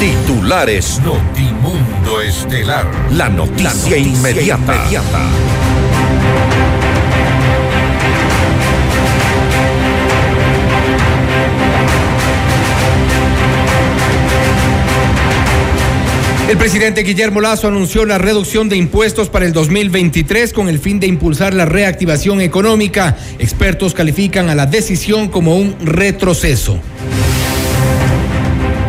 Titulares Notimundo Estelar. La noticia, inmediata. El presidente Guillermo Lazo anunció la reducción de impuestos para el 2023 con el fin de impulsar la reactivación económica. Expertos califican a la decisión como un retroceso.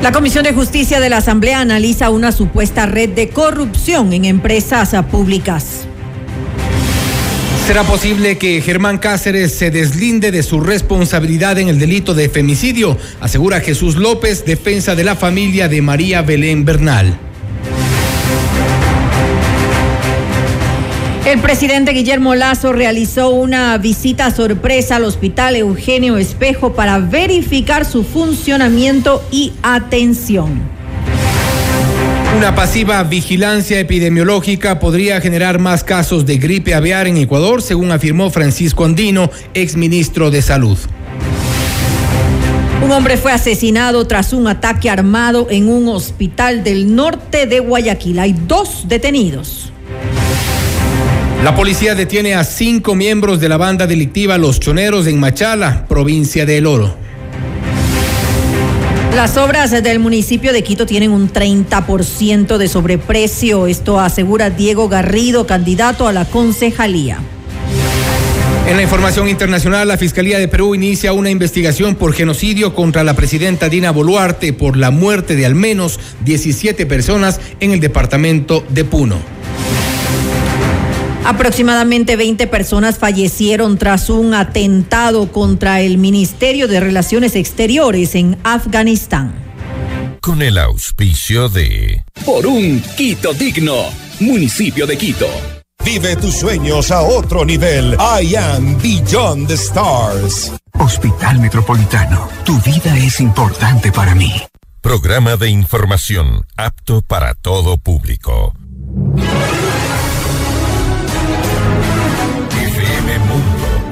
La Comisión de Justicia de la Asamblea analiza una supuesta red de corrupción en empresas públicas. ¿Será posible que Germán Cáceres se deslinde de su responsabilidad en el delito de femicidio? Asegura Jesús López, defensa de la familia de María Belén Bernal. El presidente Guillermo Lazo realizó una visita sorpresa al hospital Eugenio Espejo para verificar su funcionamiento y atención. Una pasiva vigilancia epidemiológica podría generar más casos de gripe aviar en Ecuador, según afirmó Francisco Andino, exministro de Salud. Un hombre fue asesinado tras un ataque armado en un hospital del norte de Guayaquil. Hay dos detenidos. La policía detiene a cinco miembros de la banda delictiva Los Choneros en Machala, provincia de El Oro. Las obras del municipio de Quito tienen un 30% de sobreprecio. Esto asegura Diego Garrido, candidato a la concejalía. En la información internacional, la Fiscalía de Perú inicia una investigación por genocidio contra la presidenta Dina Boluarte por la muerte de al menos 17 personas en el departamento de Puno. Aproximadamente 20 personas fallecieron tras un atentado contra el Ministerio de Relaciones Exteriores en Afganistán. Con el auspicio de... Por un Quito digno, municipio de Quito. Vive tus sueños a otro nivel. I am Beyond the Stars. Hospital Metropolitano, tu vida es importante para mí. Programa de información apto para todo público.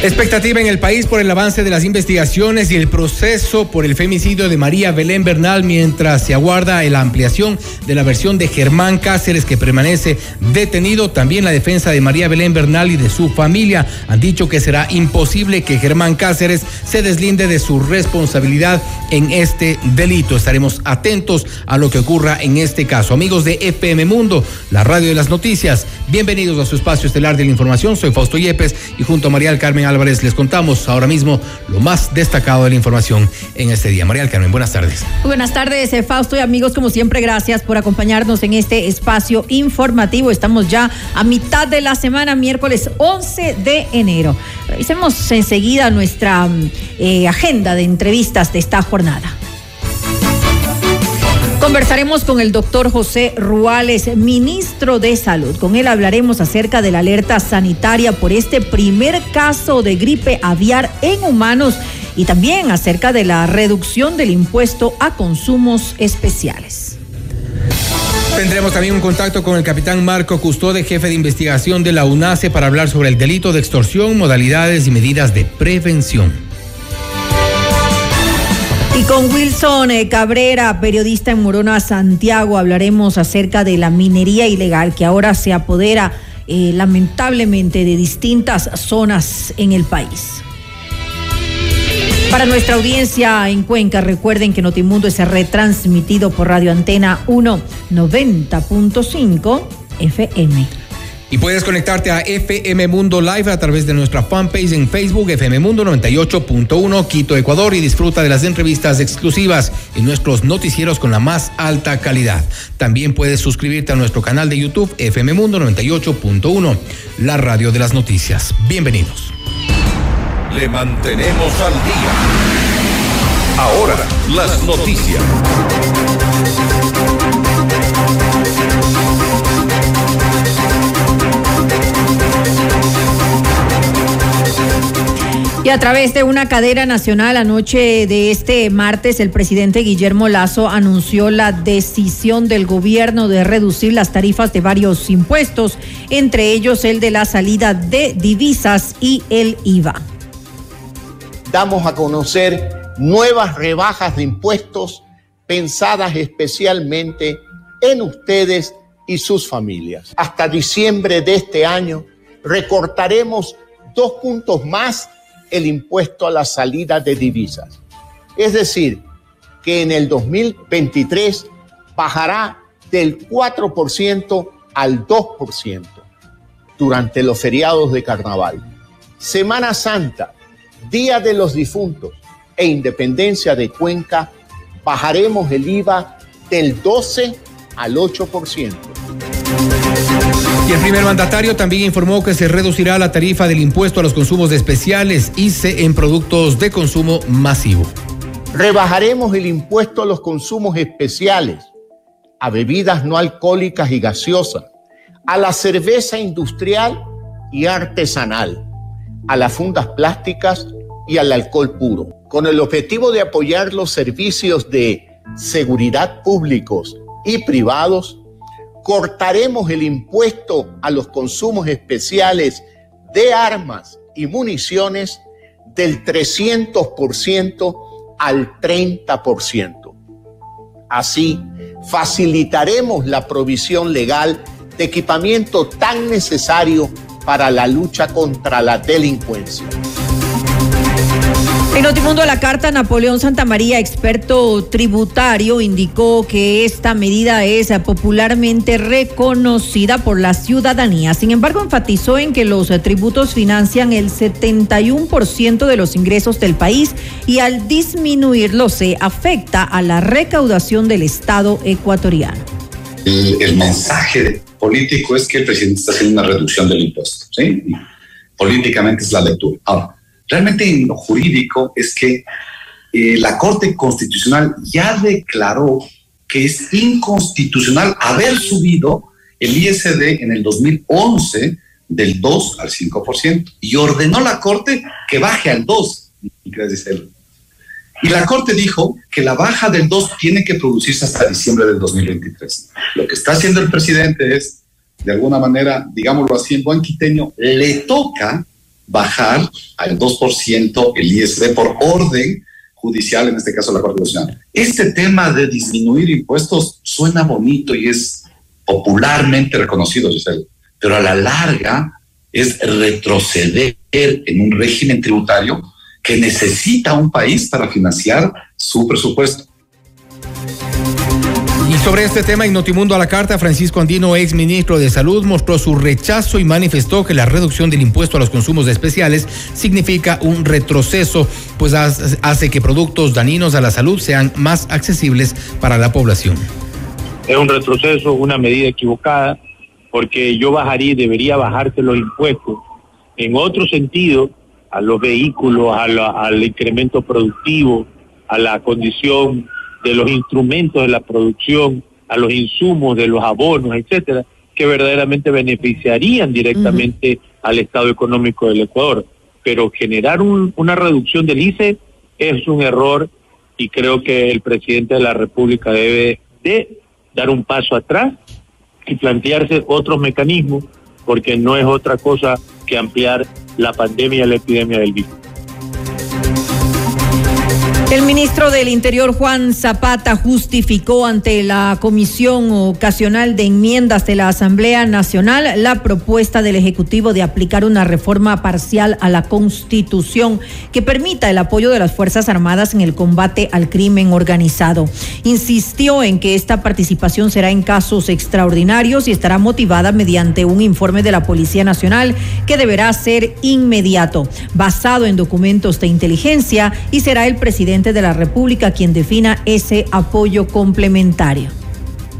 Expectativa en el país por el avance de las investigaciones y el proceso por el femicidio de María Belén Bernal mientras se aguarda la ampliación de la versión de Germán Cáceres que permanece detenido. También la defensa de María Belén Bernal y de su familia han dicho que será imposible que Germán Cáceres se deslinde de su responsabilidad en este delito. Estaremos atentos a lo que ocurra en este caso. Amigos de FM Mundo, la radio de las noticias, bienvenidos a su espacio estelar de la información. Soy Fausto Yepes y junto a María del Carmen Álvarez les contamos ahora mismo lo más destacado de la información en este día. María Carmen, buenas tardes. buenas tardes, eh, Fausto y amigos, como siempre, gracias por acompañarnos en este espacio informativo. Estamos ya a mitad de la semana, miércoles 11 de enero. Revisemos enseguida nuestra mm, eh, agenda de entrevistas de esta jornada. Conversaremos con el doctor José Ruales, ministro de Salud. Con él hablaremos acerca de la alerta sanitaria por este primer caso de gripe aviar en humanos y también acerca de la reducción del impuesto a consumos especiales. Tendremos también un contacto con el capitán Marco Custode, jefe de investigación de la UNACE, para hablar sobre el delito de extorsión, modalidades y medidas de prevención. Y con Wilson eh, Cabrera, periodista en Morona, Santiago, hablaremos acerca de la minería ilegal que ahora se apodera eh, lamentablemente de distintas zonas en el país. Para nuestra audiencia en Cuenca, recuerden que Notimundo es retransmitido por Radio Antena 1 90.5 FM. Y puedes conectarte a FM Mundo Live a través de nuestra fanpage en Facebook, FM Mundo 98.1 Quito, Ecuador, y disfruta de las entrevistas exclusivas y nuestros noticieros con la más alta calidad. También puedes suscribirte a nuestro canal de YouTube, FM Mundo 98.1, la radio de las noticias. Bienvenidos. Le mantenemos al día. Ahora, las noticias. Y a través de una cadena nacional, anoche de este martes, el presidente Guillermo Lazo anunció la decisión del gobierno de reducir las tarifas de varios impuestos, entre ellos el de la salida de divisas y el IVA. Damos a conocer nuevas rebajas de impuestos pensadas especialmente en ustedes y sus familias. Hasta diciembre de este año recortaremos dos puntos más el impuesto a la salida de divisas. Es decir, que en el 2023 bajará del 4% al 2% durante los feriados de carnaval. Semana Santa, Día de los Difuntos e Independencia de Cuenca, bajaremos el IVA del 12 al 8%. Y el primer mandatario también informó que se reducirá la tarifa del impuesto a los consumos especiales ICE en productos de consumo masivo. Rebajaremos el impuesto a los consumos especiales, a bebidas no alcohólicas y gaseosas, a la cerveza industrial y artesanal, a las fundas plásticas y al alcohol puro, con el objetivo de apoyar los servicios de seguridad públicos y privados cortaremos el impuesto a los consumos especiales de armas y municiones del 300% al 30%. Así, facilitaremos la provisión legal de equipamiento tan necesario para la lucha contra la delincuencia. En Notimundo la carta, Napoleón Santamaría, experto tributario, indicó que esta medida es popularmente reconocida por la ciudadanía. Sin embargo, enfatizó en que los tributos financian el 71% de los ingresos del país y al disminuirlo se afecta a la recaudación del Estado ecuatoriano. El, mensaje político es que el presidente está haciendo una reducción del impuesto. Políticamente es la lectura. Ahora, Realmente en lo jurídico es que eh, la Corte Constitucional ya declaró que es inconstitucional haber subido el ISD en el 2011 del 2 al 5% y ordenó la Corte que baje al 2. Y la Corte dijo que la baja del 2 tiene que producirse hasta diciembre del 2023. Lo que está haciendo el presidente es, de alguna manera, digámoslo así en buen quiteño, le toca bajar al 2% el ISD por orden judicial, en este caso la Corte Constitucional. Este tema de disminuir impuestos suena bonito y es popularmente reconocido, pero a la larga es retroceder en un régimen tributario que necesita un país para financiar su presupuesto. Y sobre este tema, en Notimundo a la Carta, Francisco Andino, ex ministro de Salud, mostró su rechazo y manifestó que la reducción del impuesto a los consumos especiales significa un retroceso, pues hace que productos dañinos a la salud sean más accesibles para la población. Es un retroceso, una medida equivocada, porque yo bajaría, debería bajarse los impuestos en otro sentido a los vehículos, al incremento productivo, a la condición de los instrumentos de la producción, a los insumos de los abonos, etcétera, que verdaderamente beneficiarían directamente al estado económico del Ecuador. Pero generar una reducción del ICE es un error y creo que el presidente de la República debe de dar un paso atrás y plantearse otros mecanismos, porque no es otra cosa que ampliar la pandemia y la epidemia del virus. El ministro del Interior, Juan Zapata, justificó ante la Comisión Ocasional de Enmiendas de la Asamblea Nacional la propuesta del Ejecutivo de aplicar una reforma parcial a la Constitución que permita el apoyo de las Fuerzas Armadas en el combate al crimen organizado. Insistió en que esta participación será en casos extraordinarios y estará motivada mediante un informe de la Policía Nacional que deberá ser inmediato, basado en documentos de inteligencia y será el presidente de la República quien defina ese apoyo complementario.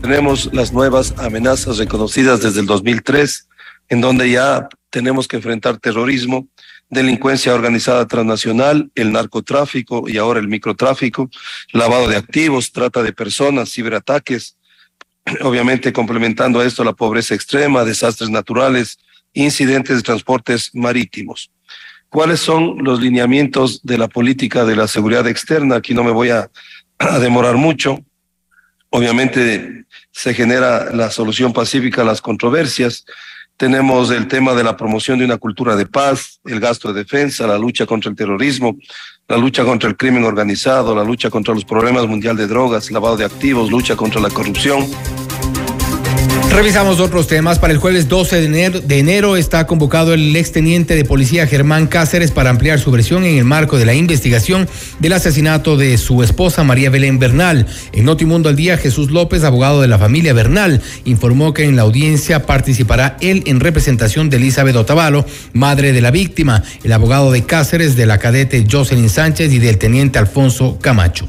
Tenemos las nuevas amenazas reconocidas desde el 2003, en donde ya tenemos que enfrentar terrorismo, delincuencia organizada transnacional, el narcotráfico y ahora el microtráfico, lavado de activos, trata de personas, ciberataques, obviamente complementando a esto la pobreza extrema, desastres naturales, incidentes de transportes marítimos cuáles son los lineamientos de la política de la seguridad externa. Aquí no me voy a, demorar mucho. Obviamente se genera la solución pacífica a las controversias. Tenemos el tema de la promoción de una cultura de paz, el gasto de defensa, la lucha contra el terrorismo, la lucha contra el crimen organizado, la lucha contra los problemas mundial de drogas, lavado de activos, lucha contra la corrupción. Revisamos otros temas. Para el jueves 12 de enero, está convocado el exteniente de policía Germán Cáceres para ampliar su versión en el marco de la investigación del asesinato de su esposa María Belén Bernal. En Notimundo al Día, Jesús López, abogado de la familia Bernal, informó que en la audiencia participará él en representación de Elizabeth Otavalo, madre de la víctima, el abogado de Cáceres, de la cadete Jocelyn Sánchez y del teniente Alfonso Camacho.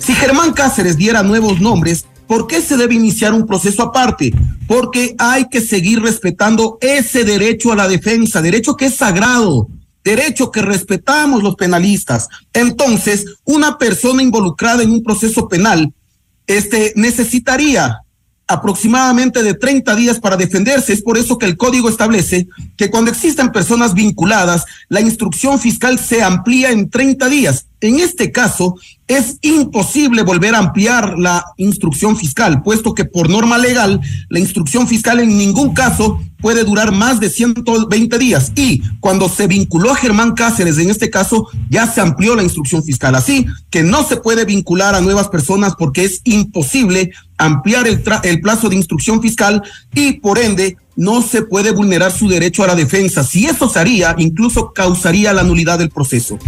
Si Germán Cáceres diera nuevos nombres, ¿Por qué se debe iniciar un proceso aparte? Porque hay que seguir respetando ese derecho a la defensa, derecho que es sagrado, derecho que respetamos los penalistas. Entonces, una persona involucrada en un proceso penal este, necesitaría aproximadamente de 30 días para defenderse. Es por eso que el código establece que cuando existen personas vinculadas, la instrucción fiscal se amplía en 30 días. En este caso, es imposible volver a ampliar la instrucción fiscal, puesto que por norma legal, la instrucción fiscal en ningún caso puede durar más de 120 días. Y cuando se vinculó a Germán Cáceres, en este caso, ya se amplió la instrucción fiscal. Así que no se puede vincular a nuevas personas porque es imposible ampliar el, el plazo de instrucción fiscal y por ende no se puede vulnerar su derecho a la defensa. Si eso se haría, incluso causaría la nulidad del proceso.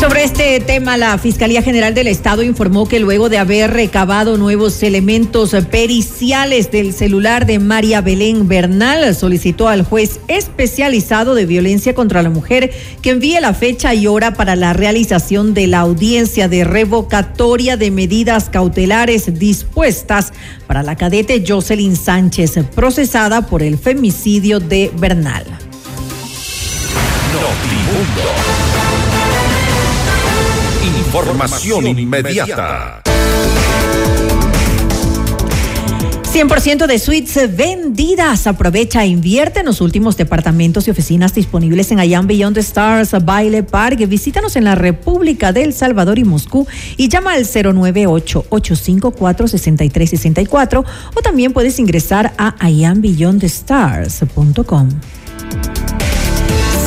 Sobre este tema, la Fiscalía General del Estado informó que luego de haber recabado nuevos elementos periciales del celular de María Belén Bernal, solicitó al juez especializado de violencia contra la mujer que envíe la fecha y hora para la realización de la audiencia de revocatoria de medidas cautelares dispuestas para la cadete Jocelyn Sánchez, procesada por el femicidio de Bernal. Información inmediata. 100% de suites vendidas. Aprovecha e invierte en los últimos departamentos y oficinas disponibles en Allan Beyond the Stars Baile Park. Visítanos en la República del Salvador y Moscú y llama al 098-854-6364 o también puedes ingresar a iambeyondthestars.com.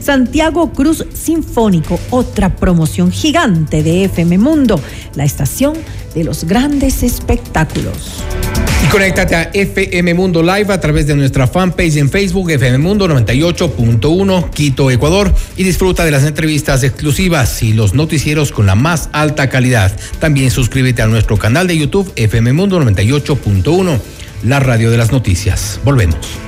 Santiago Cruz Sinfónico, otra promoción gigante de FM Mundo, la estación de los grandes espectáculos. Y conéctate a FM Mundo Live a través de nuestra fanpage en Facebook, FM Mundo 98.1 Quito, Ecuador, y disfruta de las entrevistas exclusivas y los noticieros con la más alta calidad. También suscríbete a nuestro canal de YouTube, FM Mundo 98.1, la radio de las noticias. Volvemos.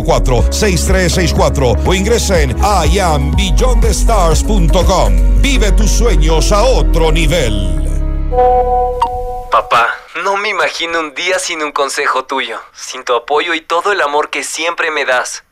6364 o ingresa en iambeyondthestars.com. Vive tus sueños a otro nivel. Papá, no me imagino un día sin un consejo tuyo, sin tu apoyo y todo el amor que siempre me das.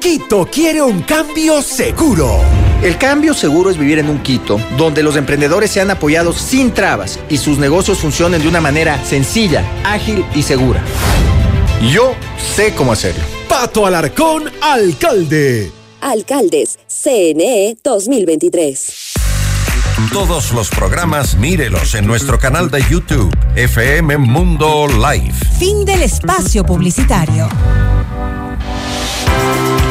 Quito quiere un cambio seguro. El cambio seguro es vivir en un Quito donde los emprendedores sean apoyados sin trabas y sus negocios funcionen de una manera sencilla, ágil y segura. Yo sé cómo hacerlo. Pato Alarcón, alcalde. Alcaldes, CNE 2023. Todos los programas mírelos en nuestro canal de YouTube, FM Mundo Live. Fin del espacio publicitario.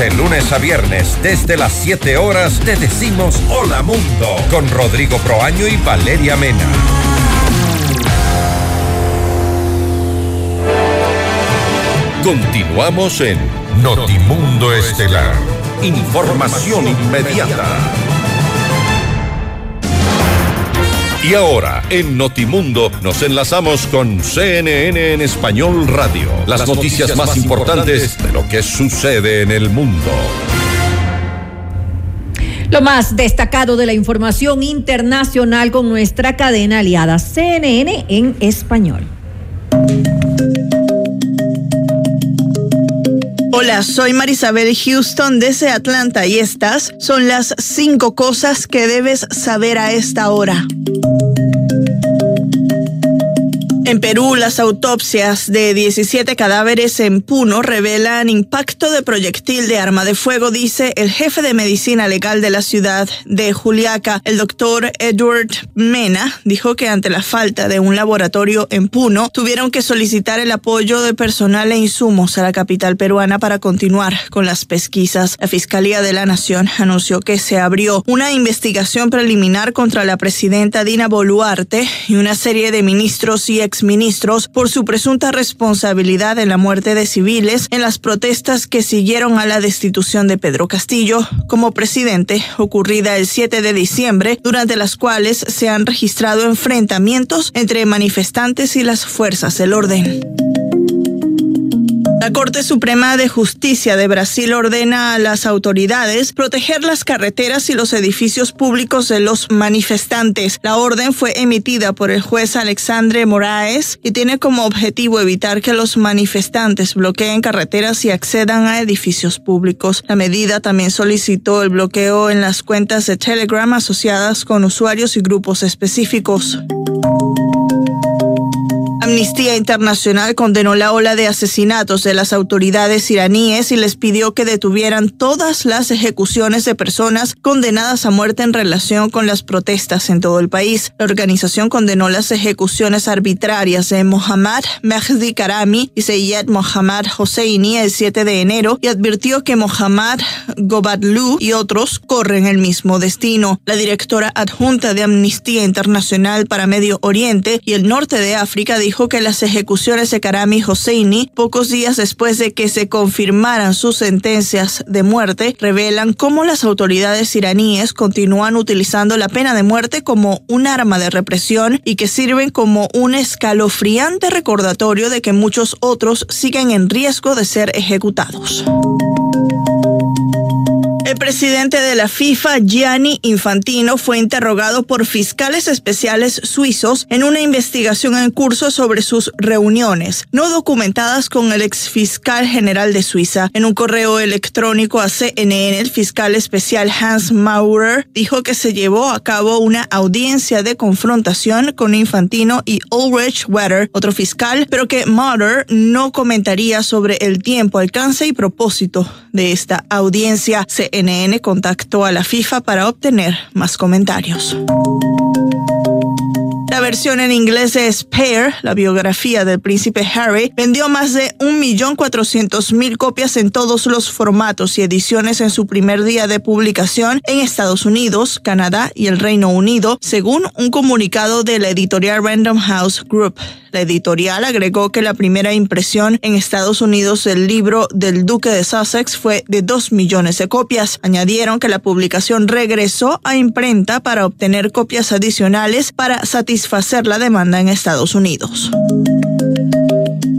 De lunes a viernes, desde las 7 horas, te decimos Hola Mundo con Rodrigo Proaño y Valeria Mena. Continuamos en Notimundo Estelar. Información inmediata. Y ahora, en Notimundo, nos enlazamos con CNN en Español Radio. Las, noticias, más importantes de lo que sucede en el mundo. Lo más destacado de la información internacional con nuestra cadena aliada CNN en español. Hola, soy Marisabel Houston desde Atlanta y estas son las cinco cosas que debes saber a esta hora. En Perú, las autopsias de 17 cadáveres en Puno revelan impacto de proyectil de arma de fuego, dice el jefe de medicina legal de la ciudad de Juliaca, el doctor Edward Mena, dijo que ante la falta de un laboratorio en Puno, tuvieron que solicitar el apoyo de personal e insumos a la capital peruana para continuar con las pesquisas. La Fiscalía de la Nación anunció que se abrió una investigación preliminar contra la presidenta Dina Boluarte y una serie de ministros y ex ministros por su presunta responsabilidad en la muerte de civiles en las protestas que siguieron a la destitución de Pedro Castillo como presidente, ocurrida el 7 de diciembre, durante las cuales se han registrado enfrentamientos entre manifestantes y las fuerzas del orden. La Corte Suprema de Justicia de Brasil ordena a las autoridades proteger las carreteras y los edificios públicos de los manifestantes. La orden fue emitida por el juez Alexandre Moraes y tiene como objetivo evitar que los manifestantes bloqueen carreteras y accedan a edificios públicos. La medida también solicitó el bloqueo en las cuentas de Telegram asociadas con usuarios y grupos específicos. Amnistía Internacional condenó la ola de asesinatos de las autoridades iraníes y les pidió que detuvieran todas las ejecuciones de personas condenadas a muerte en relación con las protestas en todo el país. La organización condenó las ejecuciones arbitrarias de Mohammad Mehdi Karami y Seyed Mohammad Hosseini el 7 de enero y advirtió que Mohammad Gobadlou y otros corren el mismo destino. La directora adjunta de Amnistía Internacional para Medio Oriente y el norte de África dijo que las ejecuciones de Karami Hosseini, pocos días después de que se confirmaran sus sentencias de muerte, revelan cómo las autoridades iraníes continúan utilizando la pena de muerte como un arma de represión y que sirven como un escalofriante recordatorio de que muchos otros siguen en riesgo de ser ejecutados. El presidente de la FIFA, Gianni Infantino, fue interrogado por fiscales especiales suizos en una investigación en curso sobre sus reuniones no documentadas con el exfiscal general de Suiza. En un correo electrónico a CNN, el fiscal especial Hans Maurer dijo que se llevó a cabo una audiencia de confrontación con Infantino y Ulrich Wetter, otro fiscal, pero que Maurer no comentaría sobre el tiempo, alcance y propósito de esta audiencia. CNN contactó a la FIFA para obtener más comentarios. La versión en inglés de Spare, la biografía del príncipe Harry, vendió más de 1.400.000 copias en todos los formatos y ediciones en su primer día de publicación en Estados Unidos, Canadá y el Reino Unido, según un comunicado de la editorial Random House Group. La editorial agregó que la primera impresión en Estados Unidos del libro del Duque de Sussex fue de 2 millones de copias. Añadieron que la publicación regresó a imprenta para obtener copias adicionales para satisfacer la demanda en Estados Unidos.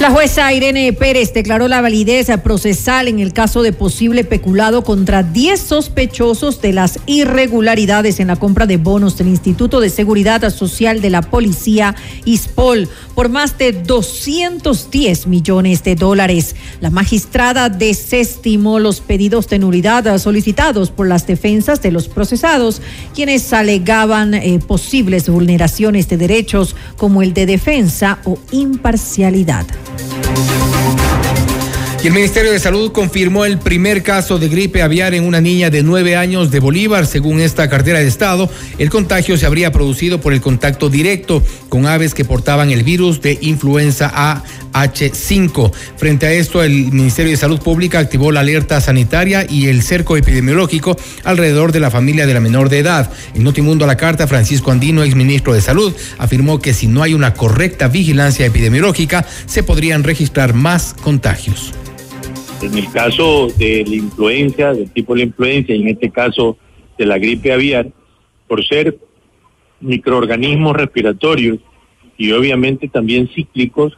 La jueza Irene Pérez declaró la validez procesal en el caso de posible peculado contra 10 sospechosos de las irregularidades en la compra de bonos del Instituto de Seguridad Social de la Policía, ISPOL, por más de 210 millones de dólares. La magistrada desestimó los pedidos de nulidad solicitados por las defensas de los procesados, quienes alegaban eh, posibles vulneraciones de derechos como el de defensa o imparcialidad. Y el Ministerio de Salud confirmó el primer caso de gripe aviar en una niña de nueve años de Bolívar. Según esta cartera de Estado, el contagio se habría producido por el contacto directo con aves que portaban el virus de influenza AH5. Frente a esto, el Ministerio de Salud Pública activó la alerta sanitaria y el cerco epidemiológico alrededor de la familia de la menor de edad. En Notimundo a la carta, Francisco Andino, exministro de Salud, afirmó que si no hay una correcta vigilancia epidemiológica, se podrían registrar más contagios. En el caso de la influencia, del tipo de la influencia, y en este caso de la gripe aviar, por ser microorganismos respiratorios y obviamente también cíclicos,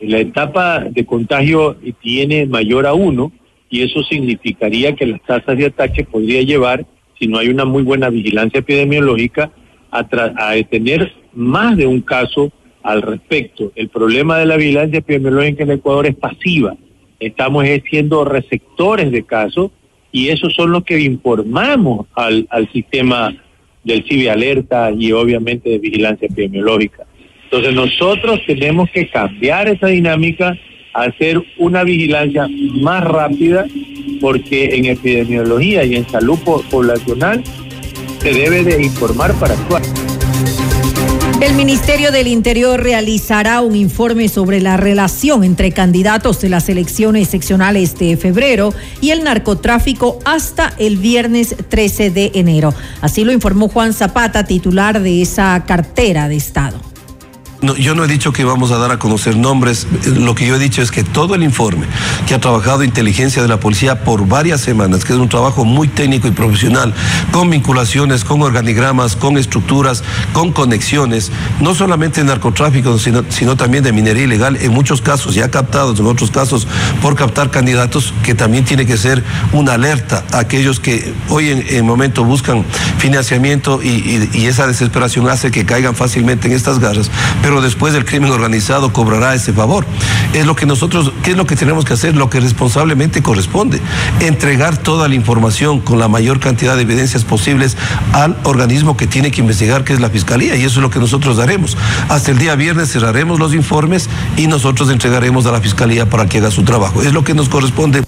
la etapa de contagio tiene mayor a uno y eso significaría que las tasas de ataque podría llevar, si no hay una muy buena vigilancia epidemiológica, a, a tener más de un caso al respecto. El problema de la vigilancia epidemiológica en Ecuador es pasiva estamos siendo receptores de casos y esos son los que informamos al, al sistema del CIBI Alerta y obviamente de vigilancia epidemiológica. Entonces nosotros tenemos que cambiar esa dinámica, hacer una vigilancia más rápida, porque en epidemiología y en salud poblacional se debe de informar para actuar. El Ministerio del Interior realizará un informe sobre la relación entre candidatos de las elecciones seccionales de febrero y el narcotráfico hasta el viernes 13 de enero. Así lo informó Juan Zapata, titular de esa cartera de Estado. Yo no he dicho que vamos a dar a conocer nombres, lo que yo he dicho es que todo el informe que ha trabajado inteligencia de la policía por varias semanas, que es un trabajo muy técnico y profesional, con vinculaciones, con organigramas, con estructuras, con conexiones, no solamente de narcotráfico, sino, sino también de minería ilegal, en muchos casos, ya captados, en otros casos, por captar candidatos, que también tiene que ser una alerta a aquellos que hoy en el momento buscan financiamiento y, y, y esa desesperación hace que caigan fácilmente en estas garras. Pero pero después el crimen organizado cobrará ese favor. Es lo que nosotros, ¿qué es lo que tenemos que hacer? Lo que responsablemente corresponde. Entregar toda la información con la mayor cantidad de evidencias posibles al organismo que tiene que investigar, que es la Fiscalía, y eso es lo que nosotros daremos. Hasta el día viernes cerraremos los informes y nosotros entregaremos a la Fiscalía para que haga su trabajo. Es lo que nos corresponde.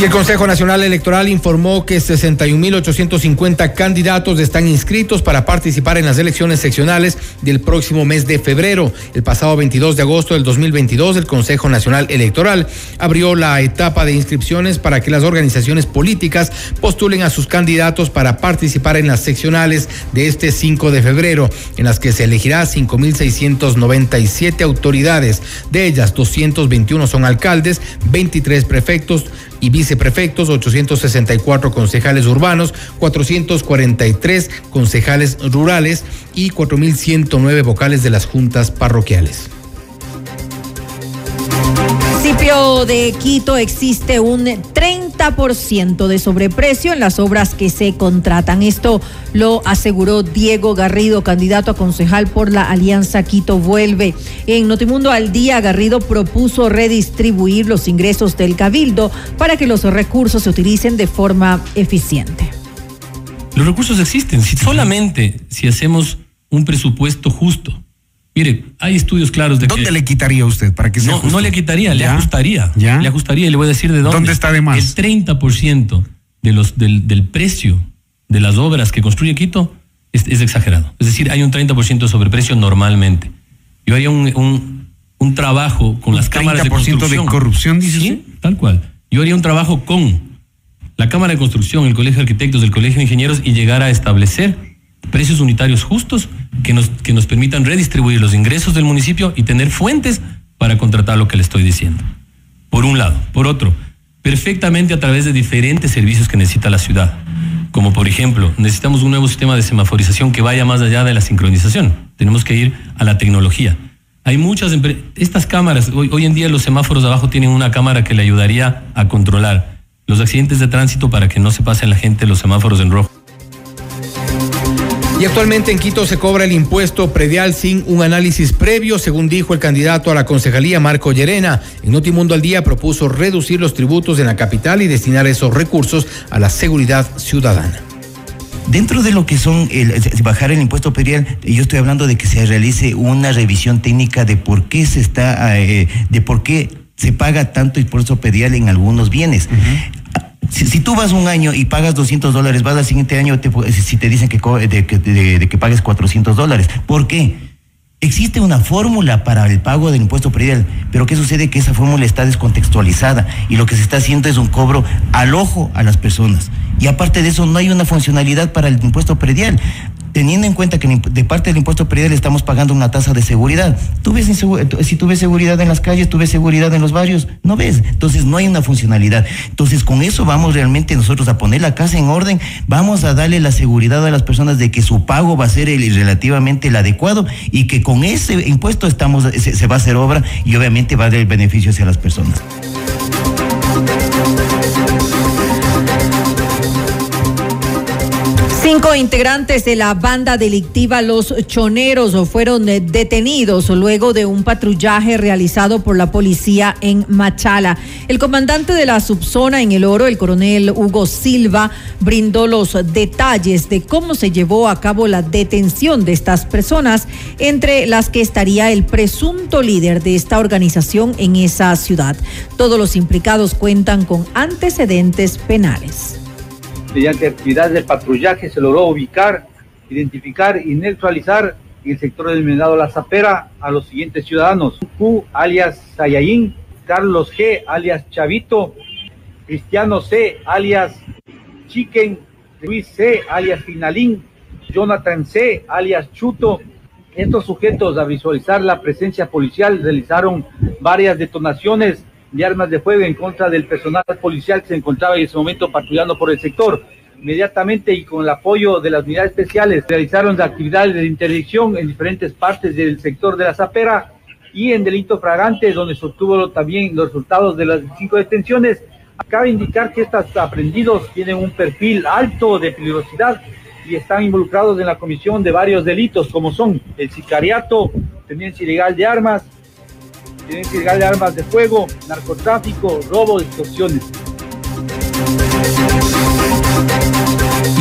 Y el Consejo Nacional Electoral informó que 61.850 candidatos están inscritos para participar en las elecciones seccionales del próximo mes de febrero. El pasado 22 de agosto del 2022, el Consejo Nacional Electoral abrió la etapa de inscripciones para que las organizaciones políticas postulen a sus candidatos para participar en las seccionales de este 5 de febrero, en las que se elegirá 5.697 autoridades. De ellas, 221 son alcaldes, 23 prefectos, y viceprefectos, 864 concejales urbanos, 443 concejales rurales y 4.109 vocales de las juntas parroquiales municipio de Quito existe un 30% de sobreprecio en las obras que se contratan. Esto lo aseguró Diego Garrido, candidato a concejal por la Alianza Quito Vuelve. En Notimundo al Día, Garrido propuso redistribuir los ingresos del cabildo para que los recursos se utilicen de forma eficiente. Los recursos existen, si solamente si hacemos un presupuesto justo Mire, hay estudios claros de ¿Dónde le quitaría usted para que sea no, no le quitaría, le ajustaría. ¿Ya? Le ajustaría y le voy a decir de dónde. ¿Dónde está de más? El 30% de los, del, del, precio de las obras que construye Quito es, es, exagerado. Es decir, hay un 30% de sobreprecio normalmente. Yo haría un, un, un trabajo con las cámaras de construcción. de corrupción, dice Sí, tal cual. Yo haría un trabajo con la Cámara de Construcción, el Colegio de Arquitectos, el Colegio de Ingenieros y llegar a establecer precios unitarios justos que nos, que nos permitan redistribuir los ingresos del municipio y tener fuentes para contratar lo que le estoy diciendo. Por un lado. Por otro, perfectamente a través de diferentes servicios que necesita la ciudad. Como por ejemplo, necesitamos un nuevo sistema de semaforización que vaya más allá de la sincronización. Tenemos que ir a la tecnología. Hay muchas estas cámaras, hoy, hoy en día los semáforos de abajo tienen una cámara que le ayudaría a controlar los accidentes de tránsito para que no se pase la gente los semáforos en rojo. Y actualmente en Quito se cobra el impuesto predial sin un análisis previo, según dijo el candidato a la concejalía Marco Llerena. En Notimundo al Día propuso reducir los tributos en la capital y destinar esos recursos a la seguridad ciudadana. Dentro de lo que son el, bajar el impuesto predial, yo estoy hablando de que se realice una revisión técnica de por qué se está, eh, de por qué se paga tanto impuesto predial en algunos bienes. Si, tú vas un año y pagas 200 dólares, vas al siguiente año si te dicen que, de, de, que pagues 400 dólares. ¿Por qué? Existe una fórmula para el pago del impuesto predial, pero ¿qué sucede? Que esa fórmula está descontextualizada y lo que se está haciendo es un cobro al ojo a las personas. Y aparte de eso, no hay una funcionalidad para el impuesto predial teniendo en cuenta que de parte del impuesto predial estamos pagando una tasa de seguridad. ¿Tú ves si tú ves seguridad en las calles, tú ves seguridad en los barrios, no ves. Entonces no hay una funcionalidad. Entonces con eso vamos realmente nosotros a poner la casa en orden, vamos a darle la seguridad a las personas de que su pago va a ser el, relativamente el adecuado y que con ese impuesto estamos se, se va a hacer obra y obviamente va a dar el beneficio hacia las personas. Cinco integrantes de la banda delictiva Los Choneros fueron detenidos luego de un patrullaje realizado por la policía en Machala. El comandante de la subzona en El Oro, el coronel Hugo Silva, brindó los detalles de cómo se llevó a cabo la detención de estas personas, entre las que estaría el presunto líder de esta organización en esa ciudad. Todos los implicados cuentan con antecedentes penales. Mediante actividades de patrullaje se logró ubicar, identificar y neutralizar el sector denominado La Zapera a los siguientes ciudadanos. Q, alias Sayaín, Carlos G, alias Chavito, Cristiano C, alias Chiquen, Luis C, alias Finalín, Jonathan C, alias Chuto. Estos sujetos, a visualizar la presencia policial, realizaron varias detonaciones de armas de fuego en contra del personal policial que se encontraba en ese momento patrullando por el sector. Inmediatamente y con el apoyo de las unidades especiales realizaron actividades de interdicción en diferentes partes del sector de la Zapera y en delito fragante, donde se obtuvo también los resultados de las cinco detenciones. Cabe indicar que estos aprendidos tienen un perfil alto de peligrosidad y están involucrados en la comisión de varios delitos como son el sicariato, tenencia ilegal de armas, tenencia ilegal de armas de fuego, narcotráfico, robo, extorsiones.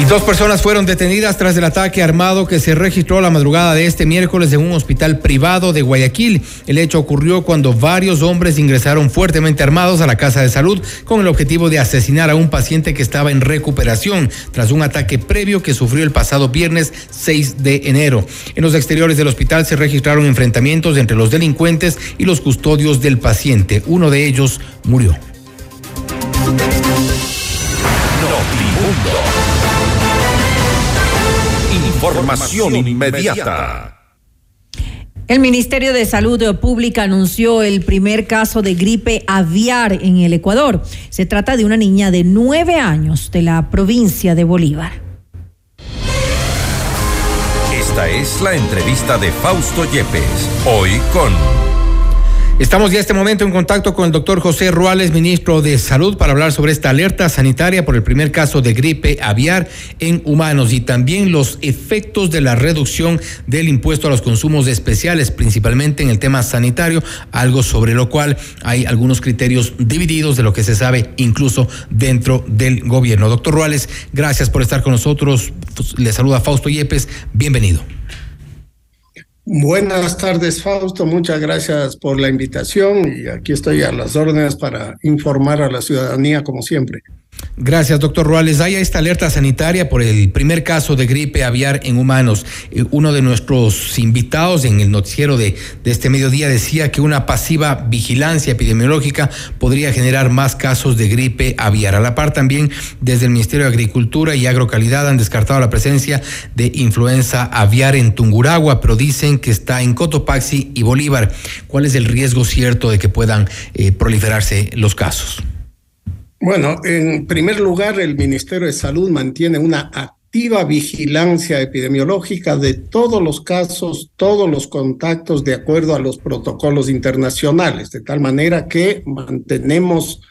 Dos personas fueron detenidas tras el ataque armado que se registró la madrugada de este miércoles en un hospital privado de Guayaquil. El hecho ocurrió cuando varios hombres ingresaron fuertemente armados a la casa de salud con el objetivo de asesinar a un paciente que estaba en recuperación tras un ataque previo que sufrió el pasado viernes 6 de enero. En los exteriores del hospital se registraron enfrentamientos entre los delincuentes y los custodios del paciente. Uno de ellos murió. Información inmediata. El Ministerio de Salud Pública anunció el primer caso de gripe aviar en el Ecuador. Se trata de una niña de nueve años de la provincia de Bolívar. Esta es la entrevista de Fausto Yepes, hoy con... Estamos ya este momento en contacto con el doctor José Ruales, ministro de Salud, para hablar sobre esta alerta sanitaria por el primer caso de gripe aviar en humanos y también los efectos de la reducción del impuesto a los consumos especiales, principalmente en el tema sanitario, algo sobre lo cual hay algunos criterios divididos de lo que se sabe incluso dentro del gobierno. Doctor Ruales, gracias por estar con nosotros. Le saluda Fausto Yepes. Bienvenido. Buenas tardes, Fausto. Muchas gracias por la invitación y aquí estoy a las órdenes para informar a la ciudadanía como siempre. Gracias, doctor Ruales. Hay esta alerta sanitaria por el primer caso de gripe aviar en humanos. Eh, uno de nuestros invitados en el noticiero de, este mediodía decía que una pasiva vigilancia epidemiológica podría generar más casos de gripe aviar. A la par también, desde el Ministerio de Agricultura y Agrocalidad han descartado la presencia de influenza aviar en Tunguragua, pero dicen que está en Cotopaxi y Bolívar. ¿Cuál es el riesgo cierto de que puedan eh, proliferarse los casos? Bueno, en primer lugar, el Ministerio de Salud mantiene una activa vigilancia epidemiológica de todos los casos, todos los contactos de acuerdo a los protocolos internacionales, de tal manera que mantenemos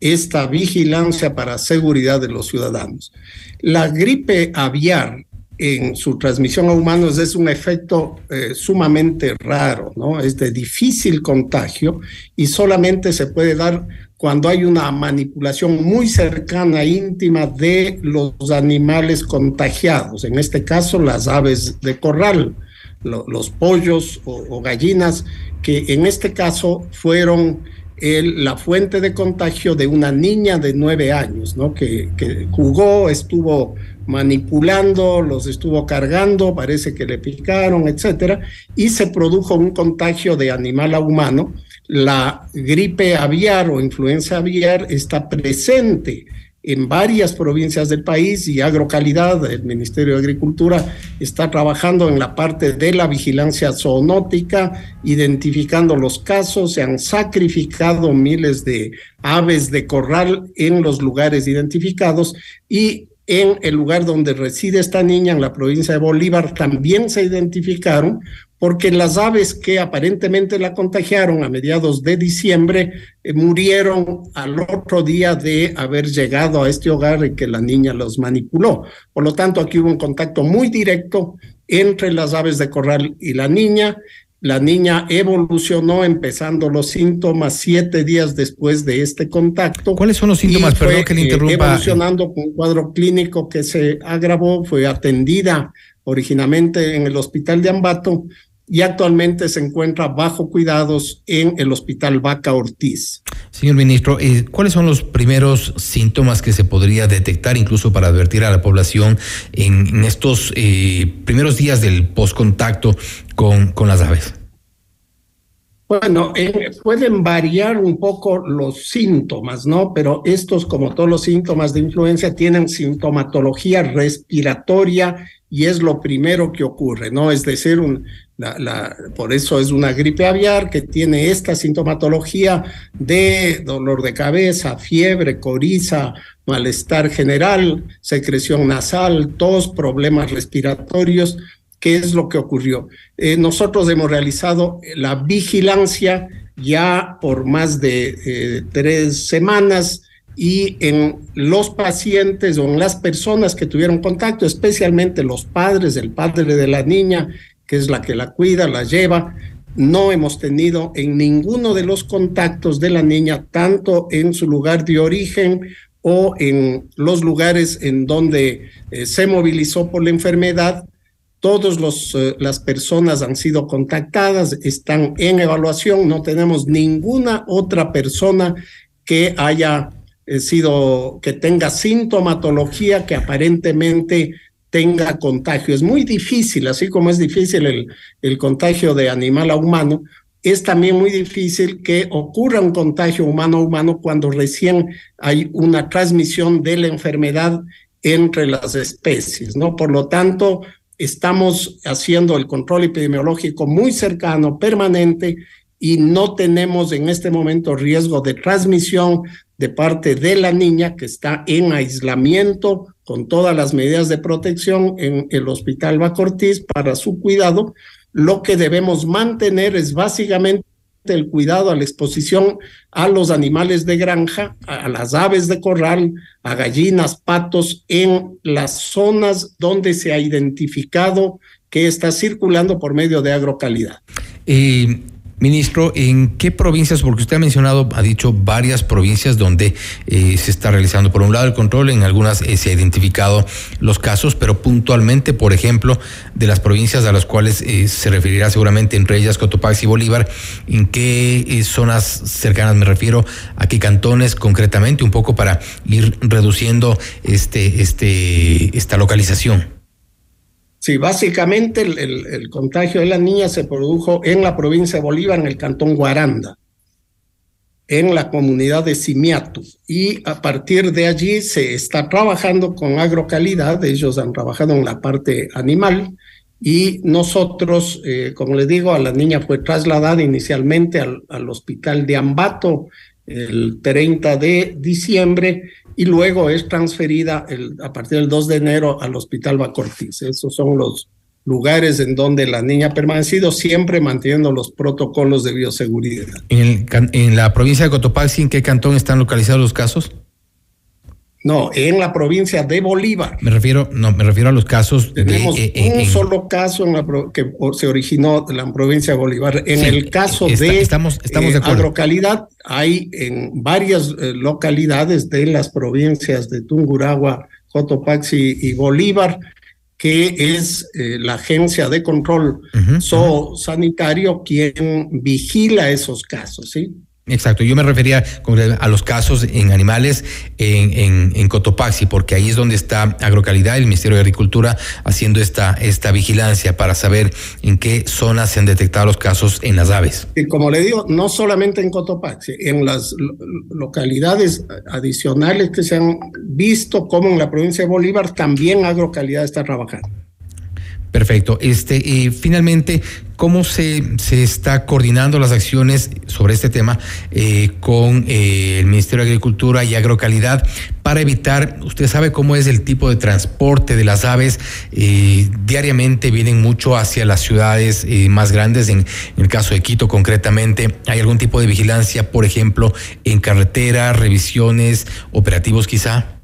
esta vigilancia para seguridad de los ciudadanos. La gripe aviar en su transmisión a humanos es un efecto eh, sumamente raro, ¿no? Es de difícil contagio y solamente se puede dar cuando hay una manipulación muy cercana, íntima de los animales contagiados, en este caso las aves de corral, lo, los pollos o, gallinas, que en este caso fueron la fuente de contagio de una niña de nueve años, ¿no? que, que jugó, estuvo manipulando, los estuvo cargando, parece que le picaron, etcétera, y se produjo un contagio de animal a humano la gripe aviar o influenza aviar está presente en varias provincias del país y Agrocalidad, el Ministerio de Agricultura, está trabajando en la parte de la vigilancia zoonótica, identificando los casos, se han sacrificado miles de aves de corral en los lugares identificados y en el lugar donde reside esta niña, en la provincia de Bolívar, también se identificaron porque las aves que aparentemente la contagiaron a mediados de diciembre eh, murieron al otro día de haber llegado a este hogar y que la niña los manipuló. Por lo tanto, aquí hubo un contacto muy directo entre las aves de corral y la niña. La niña evolucionó empezando los síntomas siete días después de este contacto. ¿Cuáles son los síntomas? Perdón que le interrumpa. Evolucionando con un cuadro clínico que se agravó, fue atendida originalmente en el hospital de Ambato y actualmente se encuentra bajo cuidados en el Hospital Vaca Ortiz. Señor ministro, eh, ¿cuáles son los primeros síntomas que se podría detectar incluso para advertir a la población en, estos eh, primeros días del postcontacto con, con las aves? Bueno, eh, pueden variar un poco los síntomas, ¿no? Pero estos, como todos los síntomas de influenza, tienen sintomatología respiratoria y es lo primero que ocurre, ¿no? Es decir, un, la, la, por eso es una gripe aviar que tiene esta sintomatología de dolor de cabeza, fiebre, coriza, malestar general, secreción nasal, tos, problemas respiratorios. ¿Qué es lo que ocurrió? Eh, nosotros hemos realizado la vigilancia ya por más de eh, tres semanas y en los pacientes o en las personas que tuvieron contacto, especialmente los padres, el padre de la niña, que es la que la cuida, la lleva, no hemos tenido en ninguno de los contactos de la niña, tanto en su lugar de origen o en los lugares en donde eh, se movilizó por la enfermedad, todas eh, las personas han sido contactadas, están en evaluación, no tenemos ninguna otra persona que haya eh, sido, que tenga sintomatología que aparentemente tenga contagio. Es muy difícil, así como es difícil el, el contagio de animal a humano, es también muy difícil que ocurra un contagio humano a humano cuando recién hay una transmisión de la enfermedad entre las especies, ¿no? Por lo tanto, estamos haciendo el control epidemiológico muy cercano, permanente, y no tenemos en este momento riesgo de transmisión de parte de la niña que está en aislamiento con todas las medidas de protección en el Hospital Bacortiz para su cuidado. Lo que debemos mantener es básicamente el cuidado a la exposición a los animales de granja, a las aves de corral, a gallinas, patos, en las zonas donde se ha identificado que está circulando por medio de agrocalidad. Eh, Ministro, ¿en qué provincias? Porque usted ha mencionado, ha dicho varias provincias donde eh, se está realizando, por un lado, el control, en algunas eh, se ha identificado los casos, pero puntualmente, por ejemplo, de las provincias a las cuales eh, se referirá seguramente, entre ellas Cotopaxi y Bolívar, ¿en qué zonas cercanas me refiero? ¿A qué cantones concretamente? Un poco para ir reduciendo este, este, esta localización. Sí, básicamente el, contagio de la niña se produjo en la provincia de Bolívar, en el cantón Guaranda, en la comunidad de Simiatu. Y a partir de allí se está trabajando con agrocalidad, ellos han trabajado en la parte animal y nosotros, eh, como les digo, a la niña fue trasladada inicialmente al, al hospital de Ambato el 30 de diciembre y luego es transferida a partir del 2 de enero al Hospital Bacortiz. Esos son los lugares en donde la niña ha permanecido, siempre manteniendo los protocolos de bioseguridad. ¿En, en la provincia de Cotopaxi, en qué cantón están localizados los casos? No, en la provincia de Bolívar. Me refiero, no, me refiero a los casos. Tenemos de, eh, un solo caso en la que se originó en la provincia de Bolívar. En el caso de estamos, estamos eh, de acuerdo. agrocalidad, hay en varias eh, localidades de las provincias de Tunguragua, Cotopaxi y Bolívar, que es la agencia de control uh sanitario quien vigila esos casos, ¿sí? Exacto, yo me refería a los casos en animales en, Cotopaxi, porque ahí es donde está Agrocalidad, el Ministerio de Agricultura, haciendo esta, esta vigilancia para saber en qué zonas se han detectado los casos en las aves. Y como le digo, no solamente en Cotopaxi, en las localidades adicionales que se han visto, como en la provincia de Bolívar, también Agrocalidad está trabajando. Perfecto. Este, y finalmente, ¿cómo se, se está coordinando las acciones sobre este tema eh, con eh, el Ministerio de Agricultura y Agrocalidad para evitar, usted sabe cómo es el tipo de transporte de las aves, eh, diariamente vienen mucho hacia las ciudades más grandes, en, el caso de Quito concretamente, ¿hay algún tipo de vigilancia, por ejemplo, en carretera, revisiones, operativos quizá?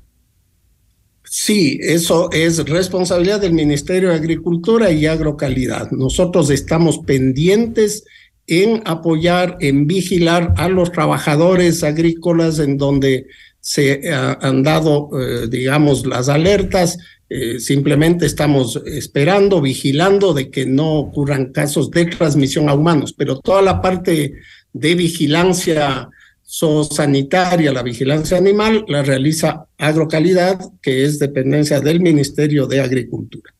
Sí, eso es responsabilidad del Ministerio de Agricultura y Agrocalidad. Nosotros estamos pendientes en apoyar, en vigilar a los trabajadores agrícolas en donde se han dado, eh, digamos, las alertas. Eh, simplemente estamos esperando, vigilando de que no ocurran casos de transmisión a humanos, pero toda la parte de vigilancia sanitaria, la vigilancia animal, la realiza Agrocalidad, que es dependencia del Ministerio de Agricultura.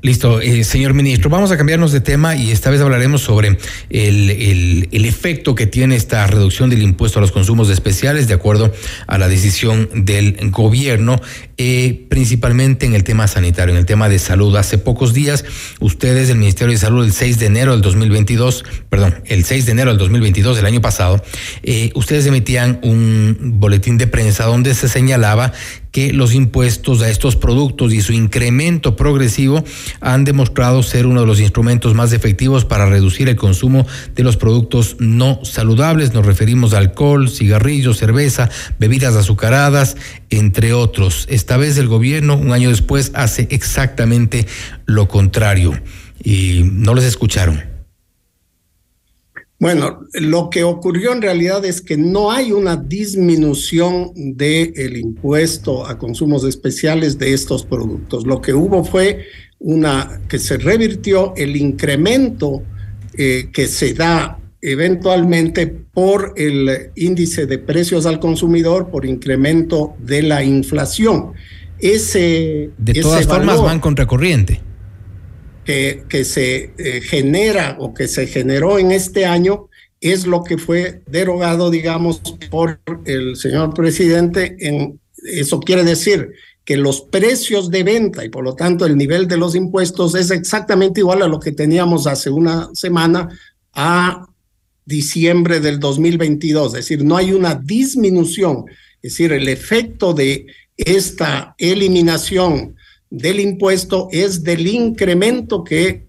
Listo, eh, señor ministro, vamos a cambiarnos de tema y esta vez hablaremos sobre el, el, el, efecto que tiene esta reducción del impuesto a los consumos especiales de acuerdo a la decisión del gobierno eh, principalmente en el tema sanitario, en el tema de salud. Hace pocos días, ustedes del Ministerio de Salud, el 6 de enero del 2022, perdón, el 6 de enero del 2022 del año pasado, eh, ustedes emitían un boletín de prensa donde se señalaba que los impuestos a estos productos y su incremento progresivo han demostrado ser uno de los instrumentos más efectivos para reducir el consumo de los productos no saludables. Nos referimos a alcohol, cigarrillos, cerveza, bebidas azucaradas, entre otros. Esta vez el gobierno, un año después, hace exactamente lo contrario. Y no les escucharon. Bueno, lo que ocurrió en realidad es que no hay una disminución del impuesto a consumos especiales de estos productos. Lo que hubo fue una que se revirtió el incremento eh, que se da eventualmente por el índice de precios al consumidor, por incremento de la inflación. Ese, de todas formas van contracorriente que, que se eh, genera o que se generó en este año es lo que fue derogado, digamos, por el señor presidente. En, eso quiere decir que los precios de venta y por lo tanto el nivel de los impuestos es exactamente igual a lo que teníamos hace una semana a diciembre del 2022. Es decir, no hay una disminución. Es decir, el efecto de esta eliminación del impuesto es del incremento que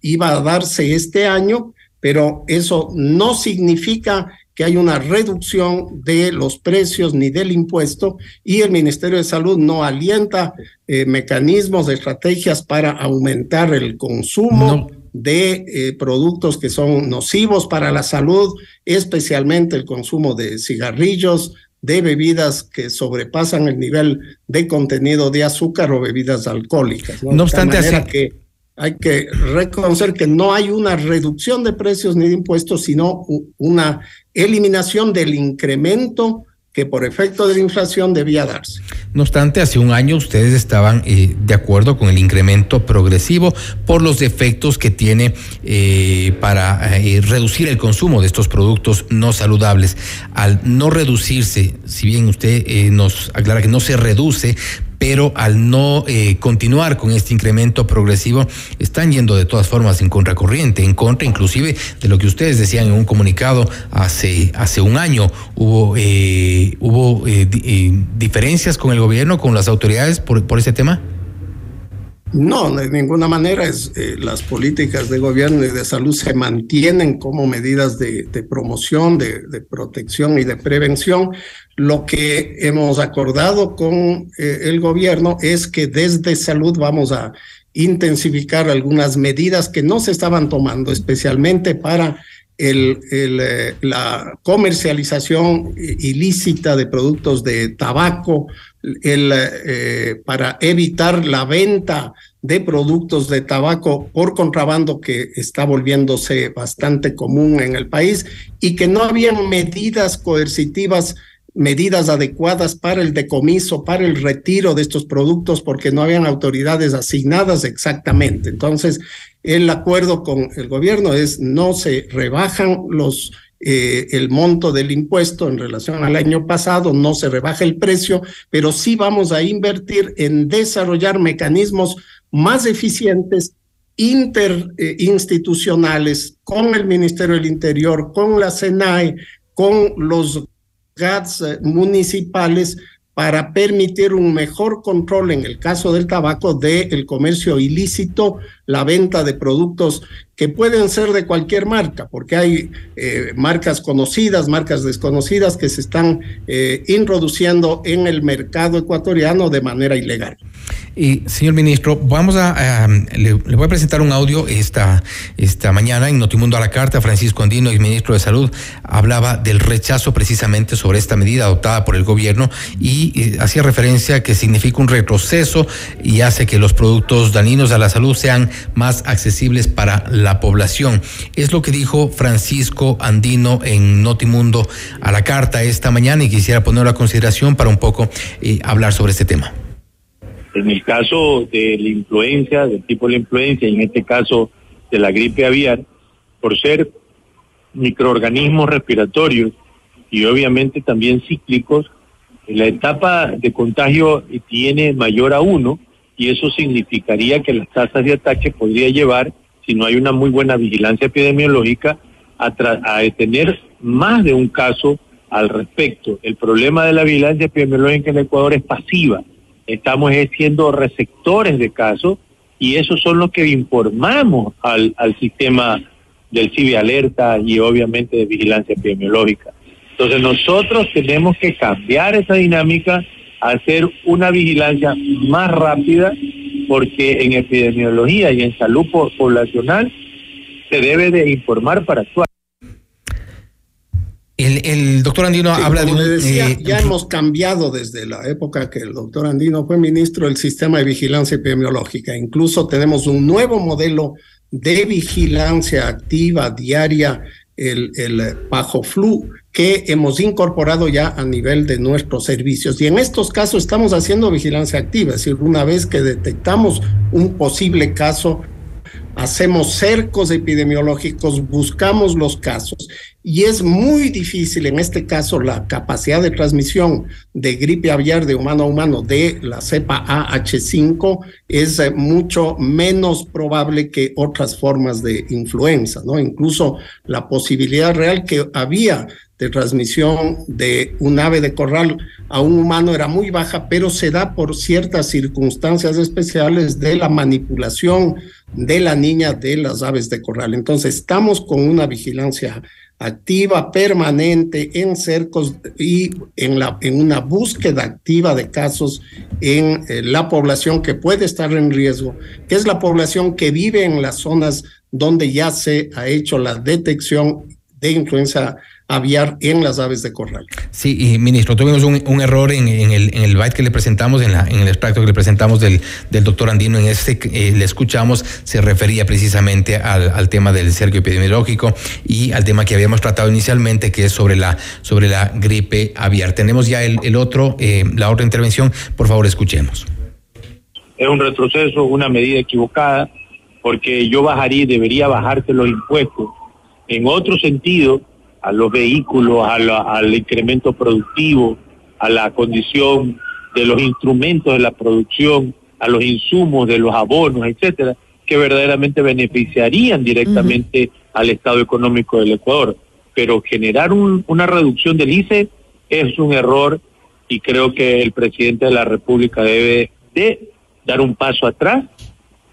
iba a darse este año, pero eso no significa que hay una reducción de los precios ni del impuesto y el Ministerio de Salud no alienta eh, mecanismos, estrategias para aumentar el consumo. De eh, productos que son nocivos para la salud, especialmente el consumo de cigarrillos, de bebidas que sobrepasan el nivel de contenido de azúcar o bebidas alcohólicas. No, obstante, así... que hay que reconocer que no hay una reducción de precios ni de impuestos, sino una eliminación del incremento que por efecto de la inflación debía darse. No obstante, hace un año ustedes estaban eh, de acuerdo con el incremento progresivo por los efectos que tiene eh, para eh, reducir el consumo de estos productos no saludables. Al no reducirse, si bien usted nos aclara que no se reduce, pero al no eh, continuar con este incremento progresivo, están yendo de todas formas en contracorriente, en contra inclusive de lo que ustedes decían en un comunicado hace, hace un año. Hubo, eh, hubo eh, diferencias con el gobierno, con las autoridades por, por ese tema. No, de ninguna manera. Es, eh, las políticas de gobierno y de salud se mantienen como medidas de, promoción, de, protección y de prevención. Lo que hemos acordado con eh, el gobierno es que desde salud vamos a intensificar algunas medidas que no se estaban tomando, especialmente para el, eh, la comercialización ilícita de productos de tabaco, el, eh, para evitar la venta de productos de tabaco por contrabando que está volviéndose bastante común en el país y que no habían medidas coercitivas medidas adecuadas para el decomiso, para el retiro de estos productos, porque no habían autoridades asignadas exactamente. Entonces, el acuerdo con el gobierno es no se rebajan los eh, el monto del impuesto en relación al año pasado, no se rebaja el precio, pero sí vamos a invertir en desarrollar mecanismos más eficientes interinstitucionales con el Ministerio del Interior, con la SENAE, con los GATS eh, municipales para permitir un mejor control en el caso del tabaco del comercio ilícito, la venta de productos que pueden ser de cualquier marca, porque hay eh, marcas conocidas, marcas desconocidas que se están eh, introduciendo en el mercado ecuatoriano de manera ilegal. Y, señor ministro, vamos a, le, voy a presentar un audio esta, esta mañana en Notimundo a la Carta. Francisco Andino, el ministro de Salud, hablaba del rechazo precisamente sobre esta medida adoptada por el gobierno y, hacía referencia que significa un retroceso y hace que los productos dañinos a la salud sean más accesibles para la población. Es lo que dijo Francisco Andino en Notimundo a la Carta esta mañana y quisiera ponerlo a consideración para un poco eh, hablar sobre este tema. En el caso de la influencia, del tipo de la influencia, y en este caso de la gripe aviar, por ser microorganismos respiratorios y obviamente también cíclicos, La etapa de contagio tiene mayor a uno y eso significaría que las tasas de ataque podría llevar, si no hay una muy buena vigilancia epidemiológica, a, a tener más de un caso al respecto. El problema de la vigilancia epidemiológica en Ecuador es pasiva. Estamos siendo receptores de casos y esos son los que informamos al, al sistema del CIVI Alerta y obviamente de vigilancia epidemiológica. Entonces nosotros tenemos que cambiar esa dinámica, hacer una vigilancia más rápida, porque en epidemiología y en salud poblacional se debe de informar para actuar. El, doctor Andino habla de un... Decía, eh, ya hemos cambiado desde la época que el doctor Andino fue ministro del sistema de vigilancia epidemiológica. Incluso tenemos un nuevo modelo de vigilancia activa diaria, el, el bajo flu, que hemos incorporado ya a nivel de nuestros servicios. Y en estos casos estamos haciendo vigilancia activa, es decir, una vez que detectamos un posible caso, hacemos cercos epidemiológicos, buscamos los casos y es muy difícil en este caso la capacidad de transmisión de gripe aviar de humano a humano de la cepa AH5 es eh, mucho menos probable que otras formas de influenza, ¿no? Incluso la posibilidad real que había de transmisión de un ave de corral a un humano era muy baja, pero se da por ciertas circunstancias especiales de la manipulación de la niña de las aves de corral. Entonces, estamos con una vigilancia activa, permanente en cercos y en, la, en una búsqueda activa de casos en eh, la población que puede estar en riesgo, que es la población que vive en las zonas donde ya se ha hecho la detección de influenza aviar en las aves de corral. Sí, y ministro, tuvimos un, error en, el, en el byte que le presentamos, en, la, en el extracto que le presentamos del, del doctor Andino, en este eh, le escuchamos, se refería precisamente al, al, tema del cerco epidemiológico y al tema que habíamos tratado inicialmente, que es sobre la, sobre la gripe aviar. Tenemos ya el, el otro, eh, la otra intervención, por favor escuchemos. Es un retroceso, una medida equivocada, porque yo bajaría, debería bajarte los impuestos. En otro sentido, a los vehículos, al incremento productivo, a la condición de los instrumentos de la producción, a los insumos de los abonos, etcétera, que verdaderamente beneficiarían directamente al estado económico del Ecuador. Pero generar una reducción del ICE es un error y creo que el presidente de la República debe de dar un paso atrás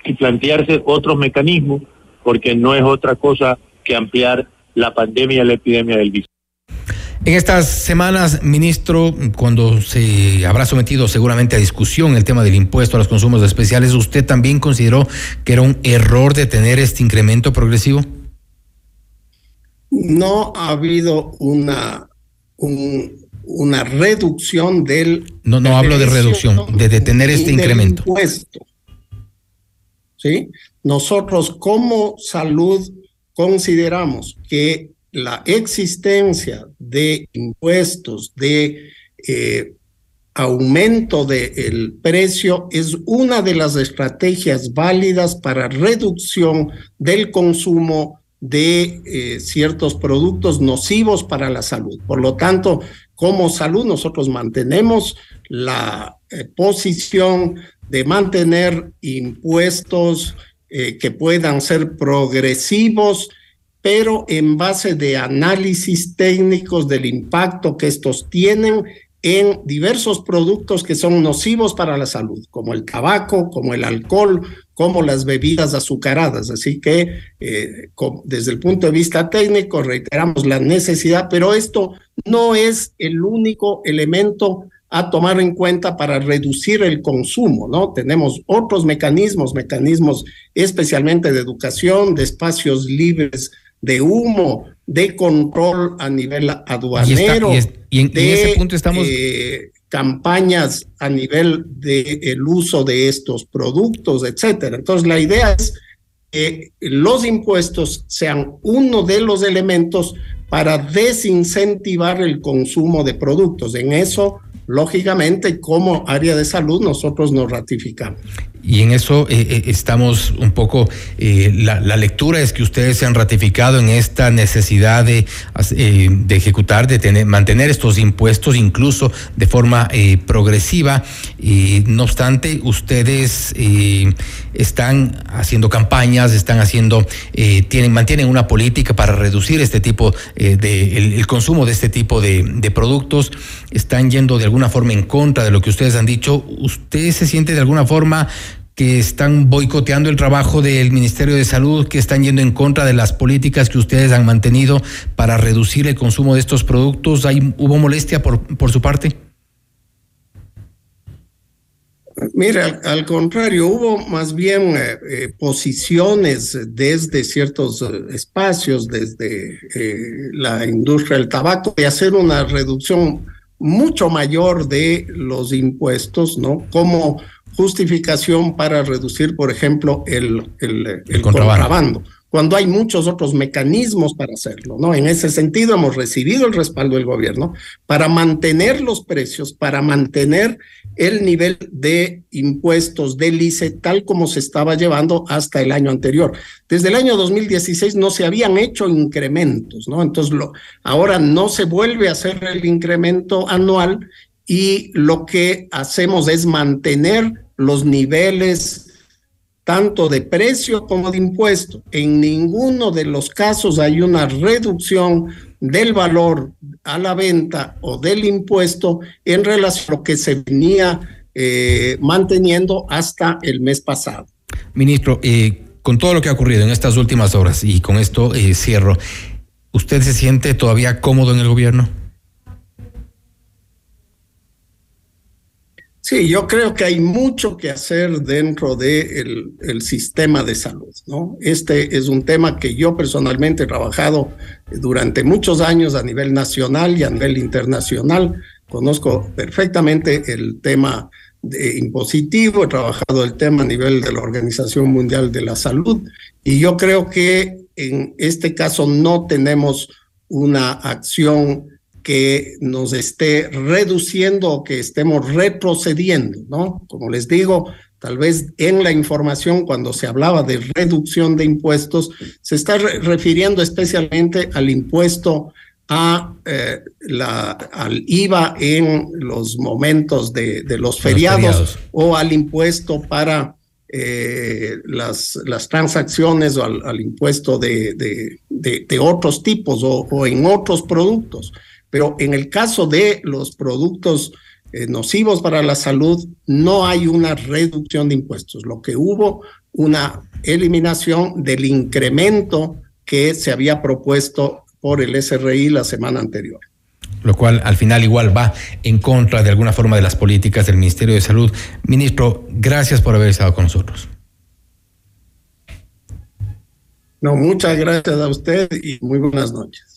y plantearse otros mecanismos, porque no es otra cosa que ampliar la pandemia y la epidemia del virus. En estas semanas, ministro, cuando se habrá sometido seguramente a discusión el tema del impuesto a los consumos especiales, ¿usted también consideró que era un error de tener este incremento progresivo? No ha habido una, una reducción del... No, no hablo de reducción, de detener este incremento. Impuesto. ¿Sí? Nosotros como salud consideramos que la existencia de impuestos, de eh, aumento del precio es una de las estrategias válidas para reducción del consumo de eh, ciertos productos nocivos para la salud. Por lo tanto, como salud nosotros mantenemos la eh, posición de mantener impuestos eh, que puedan ser progresivos, pero en base de análisis técnicos del impacto que estos tienen en diversos productos que son nocivos para la salud, como el tabaco, como el alcohol, como las bebidas azucaradas. Así que eh, desde el punto de vista técnico reiteramos la necesidad, pero esto no es el único elemento a tomar en cuenta para reducir el consumo, ¿no? Tenemos otros mecanismos, mecanismos especialmente de educación, de espacios libres de humo, de control a nivel aduanero, y, en, ese punto estamos eh, campañas a nivel del el uso de estos productos, etcétera. Entonces la idea es que los impuestos sean uno de los elementos para desincentivar el consumo de productos. En eso lógicamente como área de salud nosotros nos ratificamos. Y en eso eh, eh, estamos un poco, eh, la, lectura es que ustedes se han ratificado en esta necesidad de, eh, de ejecutar, de tener, mantener estos impuestos incluso de forma progresiva. Y no obstante, ustedes están haciendo campañas, están haciendo, tienen, mantienen una política para reducir este tipo de, el, el, consumo de este tipo de, de productos, están yendo de alguna forma en contra de lo que ustedes han dicho. ¿Usted se siente de alguna forma que están boicoteando el trabajo del Ministerio de Salud, que están yendo en contra de las políticas que ustedes han mantenido para reducir el consumo de estos productos? ¿Hay, ¿Hubo molestia por, por su parte? Mira, al, contrario, hubo más bien eh, eh, posiciones desde ciertos eh, espacios, desde la industria del tabaco, de hacer una reducción mucho mayor de los impuestos, ¿no? Como justificación para reducir, por ejemplo, el, el, el, el contrabando. contrabando. cuando hay muchos otros mecanismos para hacerlo, ¿no? En ese sentido, hemos recibido el respaldo del gobierno para mantener los precios, para mantener el nivel de impuestos del ICE tal como se estaba llevando hasta el año anterior. Desde el año 2016 no se habían hecho incrementos, ¿no? Entonces, lo, ahora no se vuelve a hacer el incremento anual y lo que hacemos es mantener los niveles tanto de precio como de impuesto. En ninguno de los casos hay una reducción del valor a la venta o del impuesto en relación a lo que se venía eh, manteniendo hasta el mes pasado. Ministro, eh, con todo lo que ha ocurrido en estas últimas horas y con esto eh, cierro, ¿usted se siente todavía cómodo en el gobierno? Sí, yo creo que hay mucho que hacer dentro del de el sistema de salud, ¿no? Este es un tema que yo personalmente he trabajado durante muchos años a nivel nacional y a nivel internacional. Conozco perfectamente el tema impositivo, he trabajado el tema a nivel de la Organización Mundial de la Salud y yo creo que en este caso no tenemos una acción que nos esté reduciendo o que estemos retrocediendo, ¿no? Como les digo, tal vez en la información cuando se hablaba de reducción de impuestos, se está re refiriendo especialmente al impuesto a eh, la, al IVA en los momentos de, de los, feriados, los feriados o al impuesto para eh, las, las transacciones o al, al impuesto de, de, otros tipos o, o en otros productos. Pero en el caso de los productos eh, nocivos para la salud, no hay una reducción de impuestos. Lo que hubo, una eliminación del incremento que se había propuesto por el SRI la semana anterior. Lo cual al final igual va en contra de alguna forma de las políticas del Ministerio de Salud. Ministro, gracias por haber estado con nosotros. No, muchas gracias a usted y muy buenas noches.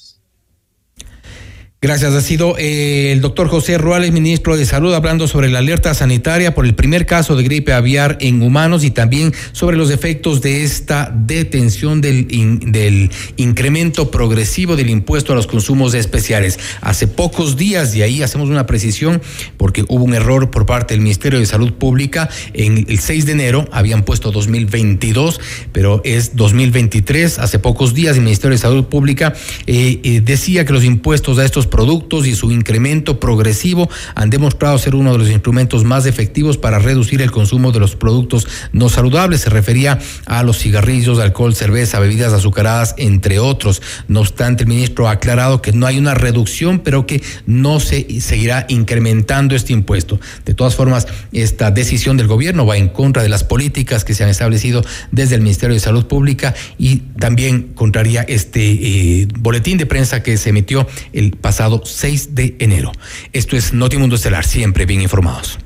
Gracias. Ha sido eh, el doctor José Ruales, ministro de Salud, hablando sobre la alerta sanitaria por el primer caso de gripe aviar en humanos y también sobre los efectos de esta detención del, in, del incremento progresivo del impuesto a los consumos especiales. Hace pocos días, y ahí hacemos una precisión, porque hubo un error por parte del Ministerio de Salud Pública, en el 6 de enero habían puesto 2022, pero es 2023. Hace pocos días el Ministerio de Salud Pública eh, eh, decía que los impuestos a estos productos y su incremento progresivo han demostrado ser uno de los instrumentos más efectivos para reducir el consumo de los productos no saludables. Se refería a los cigarrillos, alcohol, cerveza, bebidas azucaradas, entre otros. No obstante, el ministro ha aclarado que no hay una reducción, pero que no se seguirá incrementando este impuesto. De todas formas, esta decisión del gobierno va en contra de las políticas que se han establecido desde el Ministerio de Salud Pública y también contraría este eh, boletín de prensa que se emitió el pasado 6 de enero. Esto es Notimundo Estelar, siempre bien informados.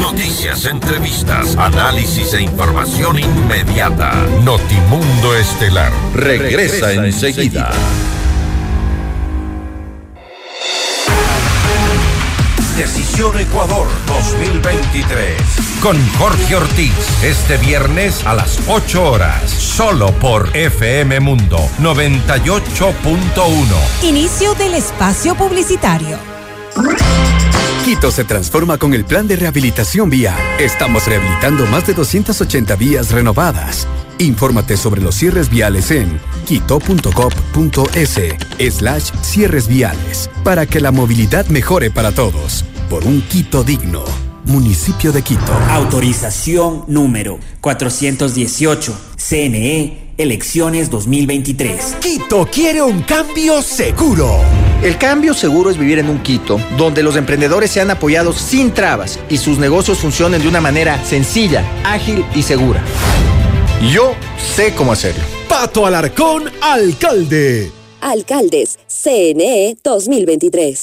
Noticias, entrevistas, análisis e información inmediata. Notimundo Estelar regresa, regresa enseguida. Decisión Ecuador 2023. Con Jorge Ortiz. Este viernes a las 8 horas. Solo por FM Mundo 98.1. Inicio del espacio publicitario. Quito se transforma con el plan de rehabilitación vía. Estamos rehabilitando más de 280 vías renovadas. Infórmate sobre los cierres viales en quito.gov.es slash cierres viales para que la movilidad mejore para todos. Por un Quito digno. Municipio de Quito. Autorización número 418. CNE, elecciones 2023. Quito quiere un cambio seguro. El cambio seguro es vivir en un Quito donde los emprendedores sean apoyados sin trabas y sus negocios funcionen de una manera sencilla, ágil y segura. Yo sé cómo hacerlo. Pato Alarcón, alcalde. Alcaldes, CNE 2023.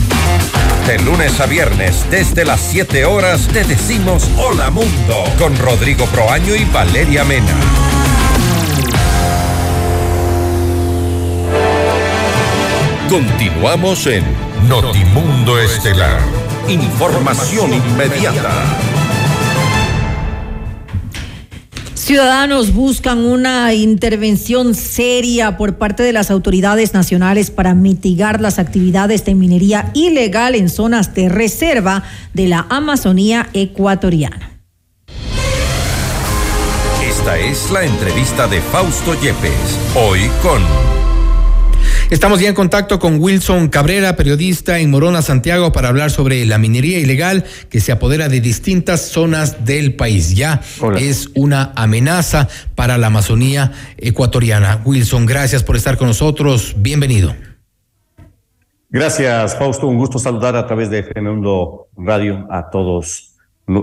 De lunes a viernes, desde las 7 horas, te decimos Hola Mundo con Rodrigo Proaño y Valeria Mena. Continuamos en Notimundo Estelar. Información inmediata. Ciudadanos buscan una intervención seria por parte de las autoridades nacionales para mitigar las actividades de minería ilegal en zonas de reserva de la Amazonía ecuatoriana. Esta es la entrevista de Fausto Yepes, hoy con... Estamos ya en contacto con Wilson Cabrera, periodista en Morona, Santiago, para hablar sobre la minería ilegal que se apodera de distintas zonas del país. Ya es una amenaza para la Amazonía ecuatoriana. Wilson, gracias por estar con nosotros. Bienvenido. Gracias, Fausto. Un gusto saludar a través de FM Mundo Radio a todos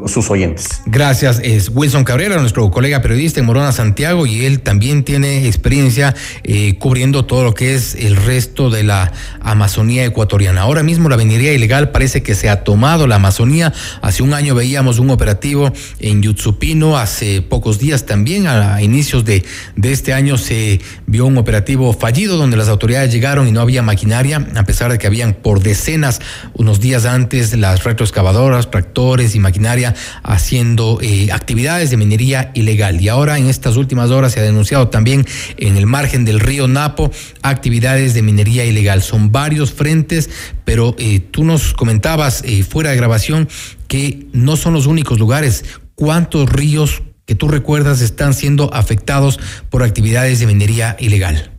sus oyentes. Gracias. Es Wilson Cabrera, nuestro colega periodista en Morona, Santiago, y él también tiene experiencia eh, cubriendo todo lo que es el resto de la Amazonía ecuatoriana. Ahora mismo la minería ilegal parece que se ha tomado la Amazonía. Hace un año veíamos un operativo en Yutsupino, hace pocos días también, a inicios de, de este año se vio un operativo fallido donde las autoridades llegaron y no había maquinaria, a pesar de que habían por decenas unos días antes las retroexcavadoras, tractores y maquinaria haciendo eh, actividades de minería ilegal. Y ahora en estas últimas horas se ha denunciado también en el margen del río Napo actividades de minería ilegal. Son varios frentes, pero eh, tú nos comentabas eh, fuera de grabación que no son los únicos lugares. ¿Cuántos ríos que tú recuerdas están siendo afectados por actividades de minería ilegal?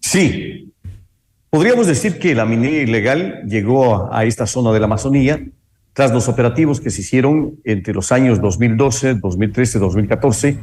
Sí, podríamos decir que la minería ilegal llegó a esta zona de la Amazonía tras los operativos que se hicieron entre los años 2012, 2013, 2014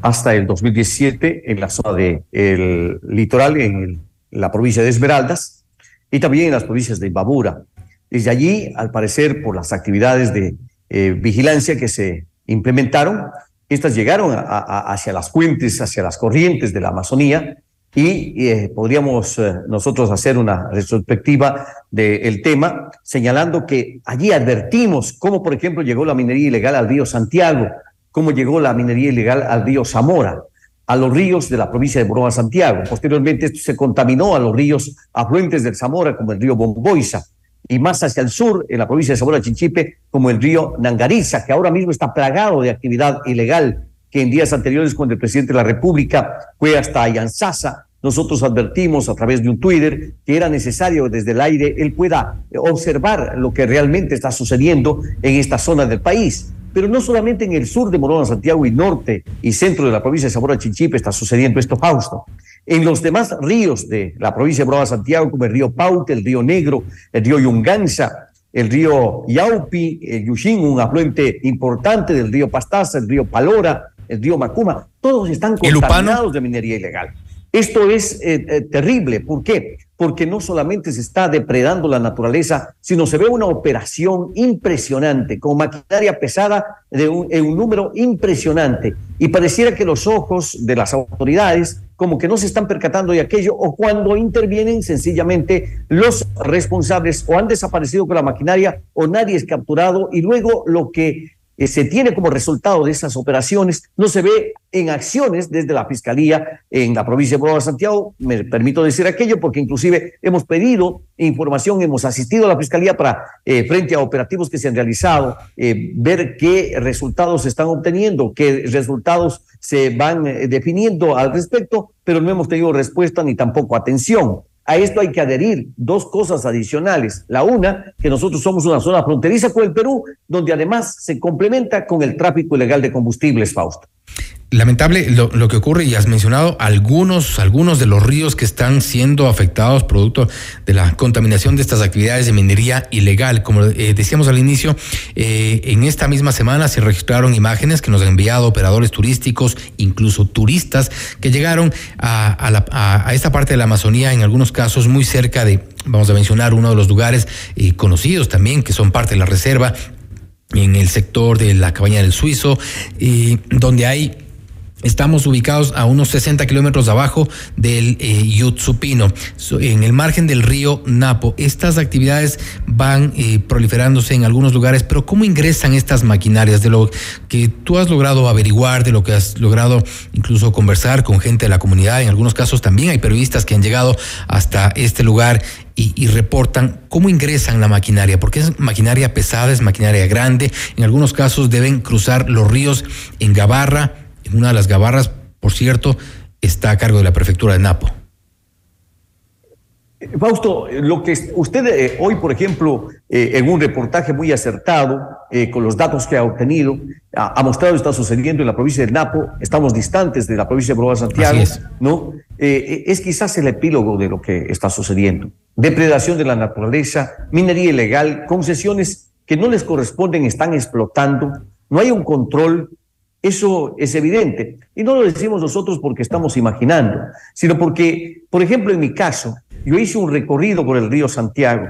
hasta el 2017 en la zona del el litoral, en la provincia de Esmeraldas y también en las provincias de Imbabura. Desde allí, al parecer, por las actividades de eh, vigilancia que se implementaron, estas llegaron hacia las fuentes, hacia las corrientes de la Amazonía y eh, podríamos eh, nosotros hacer una retrospectiva del tema, señalando que allí advertimos cómo, por ejemplo, llegó la minería ilegal al río Santiago, cómo llegó la minería ilegal al río Zamora, a los ríos de la provincia de Boroma Santiago. Posteriormente esto se contaminó a los ríos afluentes del Zamora, como el río Bomboiza, y más hacia el sur, en la provincia de Zamora Chinchipe, como el río Nangariza, que ahora mismo está plagado de actividad ilegal que en días anteriores, cuando el presidente de la República fue hasta Ayansasa, nosotros advertimos a través de un Twitter que era necesario desde el aire él pueda observar lo que realmente está sucediendo en esta zona del país. Pero no solamente en el sur de Morona, Santiago y norte y centro de la provincia de Zamora Chinchipe está sucediendo esto, Fausto. En los demás ríos de la provincia de Morona, Santiago, como el río Paute, el río Negro, el río Yunganza, el río Yaupi, el Yushin, un afluente importante del río Pastaza, el río Palora, el río Macuma, todos están contaminados de minería ilegal. Esto es eh, eh, terrible. ¿Por qué? porque no solamente se está depredando la naturaleza, sino se ve una operación impresionante, con maquinaria pesada de un, en un número impresionante. Y pareciera que los ojos de las autoridades como que no se están percatando de aquello o cuando intervienen sencillamente los responsables o han desaparecido con la maquinaria o nadie es capturado y luego lo que eh, se tiene como resultado de esas operaciones no se ve en acciones desde la Fiscalía en la provincia de Puebla Santiago. Me permito decir aquello porque inclusive hemos pedido información, hemos asistido a la Fiscalía para, eh, frente a operativos que se han realizado, eh, ver qué resultados se están obteniendo, qué resultados se van definiendo al respecto, pero no hemos tenido respuesta ni tampoco atención. A esto hay que adherir dos cosas adicionales. La una, que nosotros somos una zona fronteriza con el Perú, donde además se complementa con el tráfico ilegal de combustibles, Fausto. Lamentable lo, que ocurre y has mencionado algunos, algunos de los ríos que están siendo afectados producto de la contaminación de estas actividades de minería ilegal. Como eh, decíamos al inicio, eh, en esta misma semana se registraron imágenes que nos han enviado operadores turísticos, incluso turistas, que llegaron a, a, esta parte de la Amazonía, en algunos casos muy cerca de, vamos a mencionar uno de los lugares eh, conocidos también, que son parte de la reserva, en el sector de la cabaña del Suizo, donde hay Estamos ubicados a unos 60 kilómetros abajo del eh, Yutsupino, en el margen del río Napo. Estas actividades van eh, proliferándose en algunos lugares, pero ¿cómo ingresan estas maquinarias? De lo que tú has logrado averiguar, de lo que has logrado incluso conversar con gente de la comunidad, en algunos casos también hay periodistas que han llegado hasta este lugar y, y, reportan cómo ingresan la maquinaria, porque es maquinaria pesada, es maquinaria grande, en algunos casos deben cruzar los ríos en Gabarra, una de las gabarras, por cierto, está a cargo de la prefectura de Napo. Fausto, lo que usted eh, hoy, por ejemplo, eh, en un reportaje muy acertado, eh, con los datos que ha obtenido, ha, ha, mostrado está sucediendo en la provincia de Napo, estamos distantes de la provincia de Proa Santiago, es. ¿no? es quizás el epílogo de lo que está sucediendo. Depredación de la naturaleza, minería ilegal, concesiones que no les corresponden están explotando, no hay un control eso es evidente. Y no lo decimos nosotros porque estamos imaginando, sino porque, por ejemplo, en mi caso, yo hice un recorrido por el río Santiago,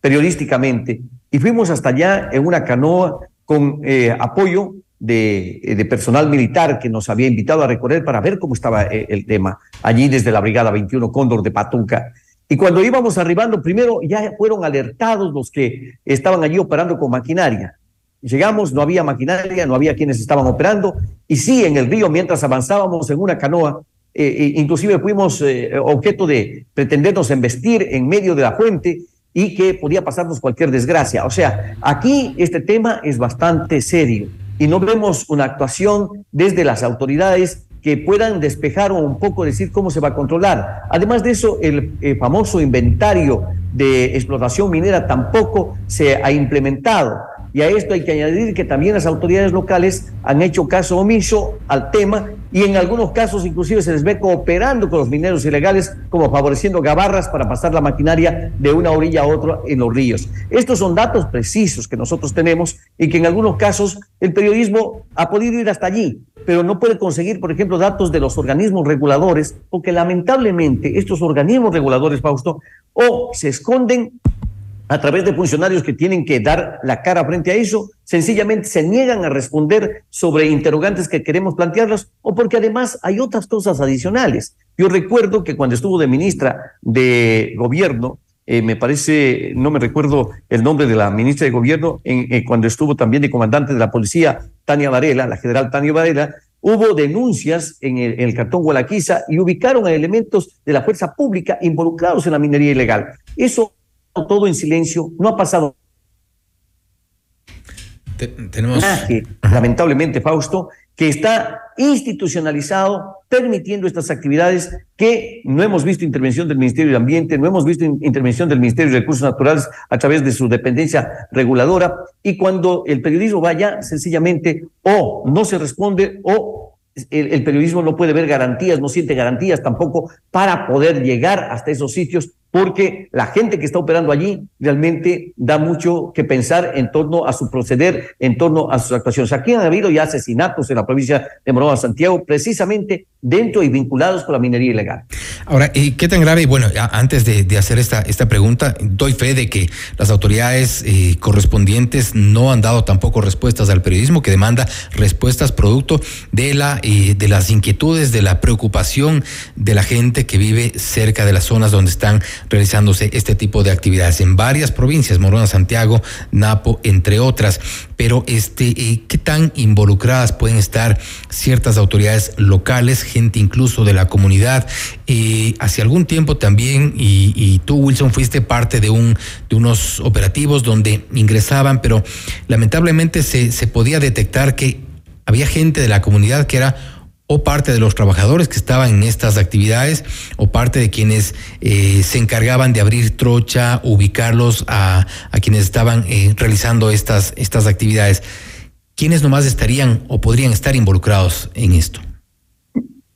periodísticamente, y fuimos hasta allá en una canoa con eh, apoyo de, de, personal militar que nos había invitado a recorrer para ver cómo estaba eh, el tema, allí desde la Brigada 21 Cóndor de Patuca. Y cuando íbamos arribando, primero ya fueron alertados los que estaban allí operando con maquinaria Llegamos, no había maquinaria, no había quienes estaban operando, y sí, en el río, mientras avanzábamos en una canoa, eh, eh, inclusive fuimos eh, objeto de pretendernos embestir en medio de la fuente y que podía pasarnos cualquier desgracia. O sea, aquí este tema es bastante serio y no vemos una actuación desde las autoridades que puedan despejar o un poco decir cómo se va a controlar. Además de eso, el famoso inventario de explotación minera tampoco se ha implementado. Y a esto hay que añadir que también las autoridades locales han hecho caso omiso al tema y en algunos casos inclusive se les ve cooperando con los mineros ilegales como favoreciendo gabarras para pasar la maquinaria de una orilla a otra en los ríos. Estos son datos precisos que nosotros tenemos y que en algunos casos el periodismo ha podido ir hasta allí, pero no puede conseguir, por ejemplo, datos de los organismos reguladores, porque lamentablemente estos organismos reguladores, Fausto, o se esconden a través de funcionarios que tienen que dar la cara frente a eso, sencillamente se niegan a responder sobre interrogantes que queremos plantearlos o porque además hay otras cosas adicionales. Yo recuerdo que cuando estuvo de ministra de gobierno, eh, me parece, no me recuerdo el nombre de la ministra de gobierno, eh, cuando estuvo también de comandante de la policía, Tania Varela, la general Tania Varela, hubo denuncias en el, en el cartón Gualaquiza y ubicaron a elementos de la fuerza pública involucrados en la minería ilegal. Eso todo en silencio, no ha pasado. Te, tenemos. Que, lamentablemente, Fausto, que está institucionalizado, permitiendo estas actividades que no hemos visto intervención del Ministerio de Ambiente, no hemos visto intervención del Ministerio de Recursos Naturales a través de su dependencia reguladora, y cuando el periodismo vaya, sencillamente o no se responde o el, el, periodismo no puede ver garantías, no siente garantías tampoco para poder llegar hasta esos sitios porque la gente que está operando allí realmente da mucho que pensar en torno a su proceder, en torno a sus actuaciones. Aquí han habido ya asesinatos en la provincia de Morona Santiago, precisamente dentro y vinculados con la minería ilegal. Ahora, ¿y qué tan grave? Bueno, antes de, hacer esta, esta pregunta, doy fe de que las autoridades eh, correspondientes no han dado tampoco respuestas al periodismo que demanda respuestas producto de, la, eh, de las inquietudes, de la preocupación de la gente que vive cerca de las zonas donde están realizándose este tipo de actividades en varias provincias, Morona, Santiago, Napo, entre otras. Pero este, eh, ¿qué tan involucradas pueden estar ciertas autoridades locales, gente incluso de la comunidad? Eh, hace algún tiempo también, y, y, tú, Wilson, fuiste parte de, un, de unos operativos donde ingresaban, pero lamentablemente se, se podía detectar que había gente de la comunidad que era o parte de los trabajadores que estaban en estas actividades o parte de quienes eh, se encargaban de abrir trocha, ubicarlos a, a quienes estaban eh, realizando estas, estas actividades. ¿Quiénes nomás estarían o podrían estar involucrados en esto?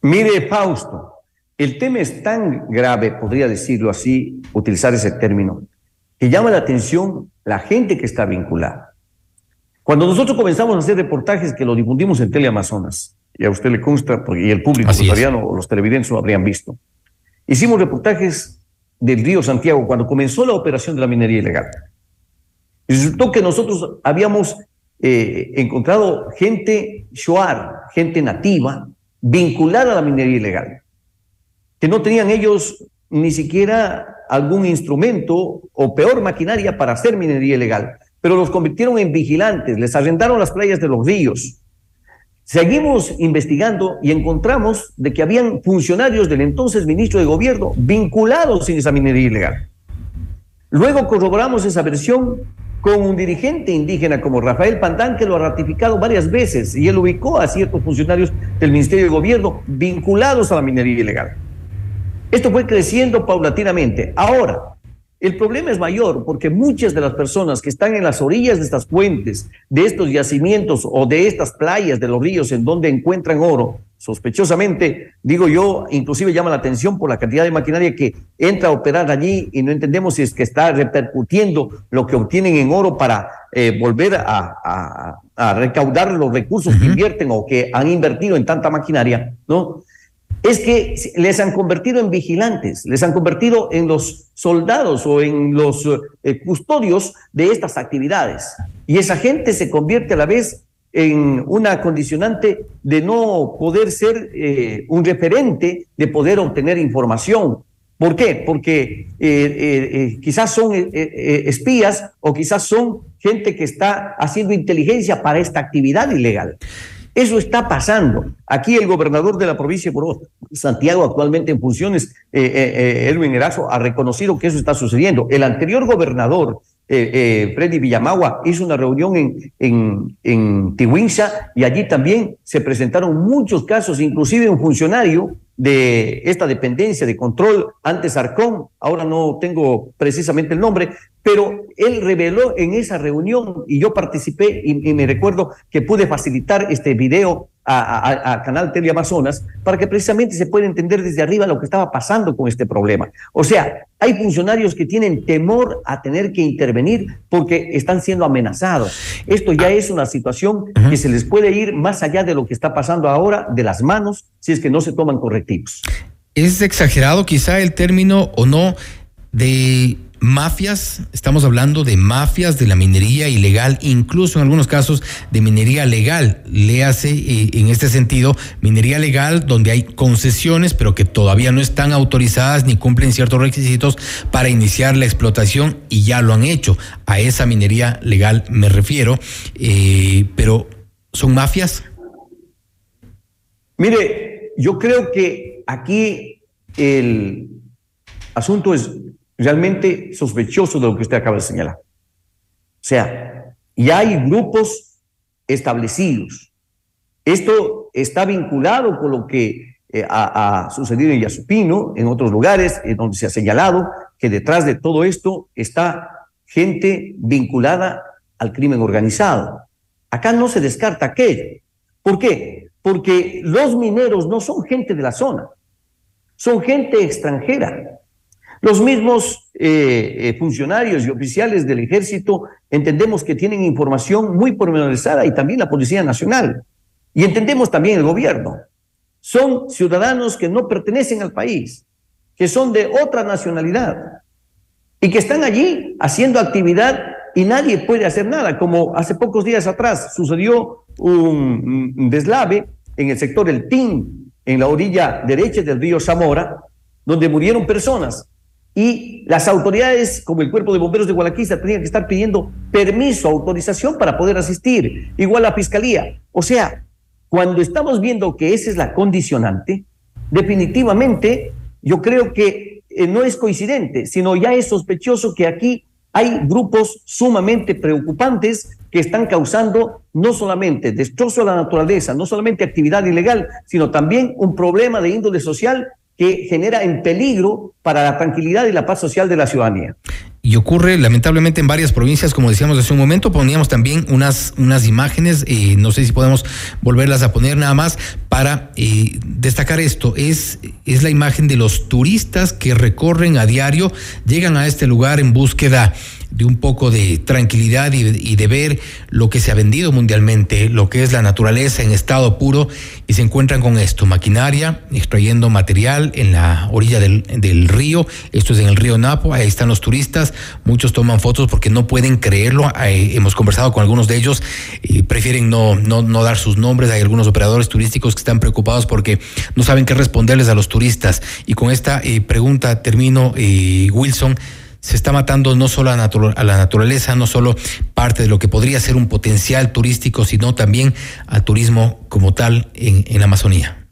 Mire, Fausto, el tema es tan grave, podría decirlo así, utilizar ese término, que llama la atención la gente que está vinculada. Cuando nosotros comenzamos a hacer reportajes que lo difundimos en Teleamazonas, y a usted le consta, porque, y el público o los televidentes lo habrían visto. Hicimos reportajes del río Santiago cuando comenzó la operación de la minería ilegal. Y resultó que nosotros habíamos eh, encontrado gente shuar, gente nativa, vinculada a la minería ilegal, que no tenían ellos ni siquiera algún instrumento o peor maquinaria para hacer minería ilegal, pero los convirtieron en vigilantes, les arrendaron las playas de los ríos, Seguimos investigando y encontramos de que habían funcionarios del entonces ministro de gobierno vinculados en esa minería ilegal. Luego corroboramos esa versión con un dirigente indígena como Rafael Pantán, que lo ha ratificado varias veces y él ubicó a ciertos funcionarios del Ministerio de Gobierno vinculados a la minería ilegal. Esto fue creciendo paulatinamente. Ahora, el problema es mayor porque muchas de las personas que están en las orillas de estas fuentes, de estos yacimientos o de estas playas de los ríos en donde encuentran oro, sospechosamente, digo yo, inclusive llama la atención por la cantidad de maquinaria que entra a operar allí y no entendemos si es que está repercutiendo lo que obtienen en oro para eh, volver a, a, recaudar los recursos que invierten o que han invertido en tanta maquinaria, ¿no? Es que les han convertido en vigilantes, les han convertido en los soldados o en los eh, custodios de estas actividades. Y esa gente se convierte a la vez en una condicionante de no poder ser eh, un referente, de poder obtener información. ¿Por qué? Porque eh, quizás son espías o quizás son gente que está haciendo inteligencia para esta actividad ilegal. Eso está pasando. Aquí el gobernador de la provincia de Santiago, actualmente en funciones, eh, eh, eh, ha reconocido que eso está sucediendo. El anterior gobernador, Freddy Villamagua, hizo una reunión en, en, en Tihuinza y allí también se presentaron muchos casos, inclusive un funcionario de esta dependencia de control, antes Arcón, ahora no tengo precisamente el nombre, pero él reveló en esa reunión y yo participé y, y me recuerdo que pude facilitar este video a, a, Canal Teleamazonas para que precisamente se pueda entender desde arriba lo que estaba pasando con este problema. O sea, hay funcionarios que tienen temor a tener que intervenir porque están siendo amenazados. Esto ya es una situación que se les puede ir más allá de lo que está pasando ahora de las manos si es que no se toman correctivos. ¿Es exagerado quizá el término o no de mafias, estamos hablando de mafias de la minería ilegal, incluso en algunos casos de minería legal. Le eh, en este sentido minería legal donde hay concesiones, pero que todavía no están autorizadas ni cumplen ciertos requisitos para iniciar la explotación y ya lo han hecho. A esa minería legal me refiero, eh, pero ¿son mafias? Mire, yo creo que aquí el asunto es realmente sospechoso de lo que usted acaba de señalar. O sea, ya hay grupos establecidos. Esto está vinculado con lo que eh, ha, sucedido en Yasupino, en otros lugares, en donde se ha señalado que detrás de todo esto está gente vinculada al crimen organizado. Acá no se descarta aquello. ¿Por qué? Porque los mineros no son gente de la zona, son gente extranjera Los mismos eh, eh, funcionarios y oficiales del ejército entendemos que tienen información muy pormenorizada y también la Policía Nacional. Y entendemos también el gobierno. Son ciudadanos que no pertenecen al país, que son de otra nacionalidad y que están allí haciendo actividad y nadie puede hacer nada, como hace pocos días atrás sucedió un deslave en el sector El Tin, en la orilla derecha del río Zamora, donde murieron personas y las autoridades, como el Cuerpo de Bomberos de Gualaquiza, tenían que estar pidiendo permiso, autorización para poder asistir, igual la Fiscalía. O sea, cuando estamos viendo que esa es la condicionante, definitivamente yo creo que eh, no es coincidente, sino ya es sospechoso que aquí hay grupos sumamente preocupantes que están causando no solamente destrozo a la naturaleza, no solamente actividad ilegal, sino también un problema de índole social que genera en peligro para la tranquilidad y la paz social de la ciudadanía. Y ocurre lamentablemente en varias provincias, como decíamos hace un momento, poníamos también unas, unas imágenes, y no sé si podemos volverlas a poner nada más para eh, destacar esto. Es, es la imagen de los turistas que recorren a diario, llegan a este lugar en búsqueda de un poco de tranquilidad y, de ver lo que se ha vendido mundialmente, lo que es la naturaleza en estado puro, y se encuentran con esto, maquinaria, extrayendo material en la orilla del, del río, esto es en el río Napo, ahí están los turistas, muchos toman fotos porque no pueden creerlo, hemos conversado con algunos de ellos, y prefieren no, no, no dar sus nombres, hay algunos operadores turísticos que están preocupados porque no saben qué responderles a los turistas, y con esta eh, pregunta termino, eh, Wilson, se está matando no solo a, la naturaleza, no solo parte de lo que podría ser un potencial turístico, sino también al turismo como tal en, en Amazonía.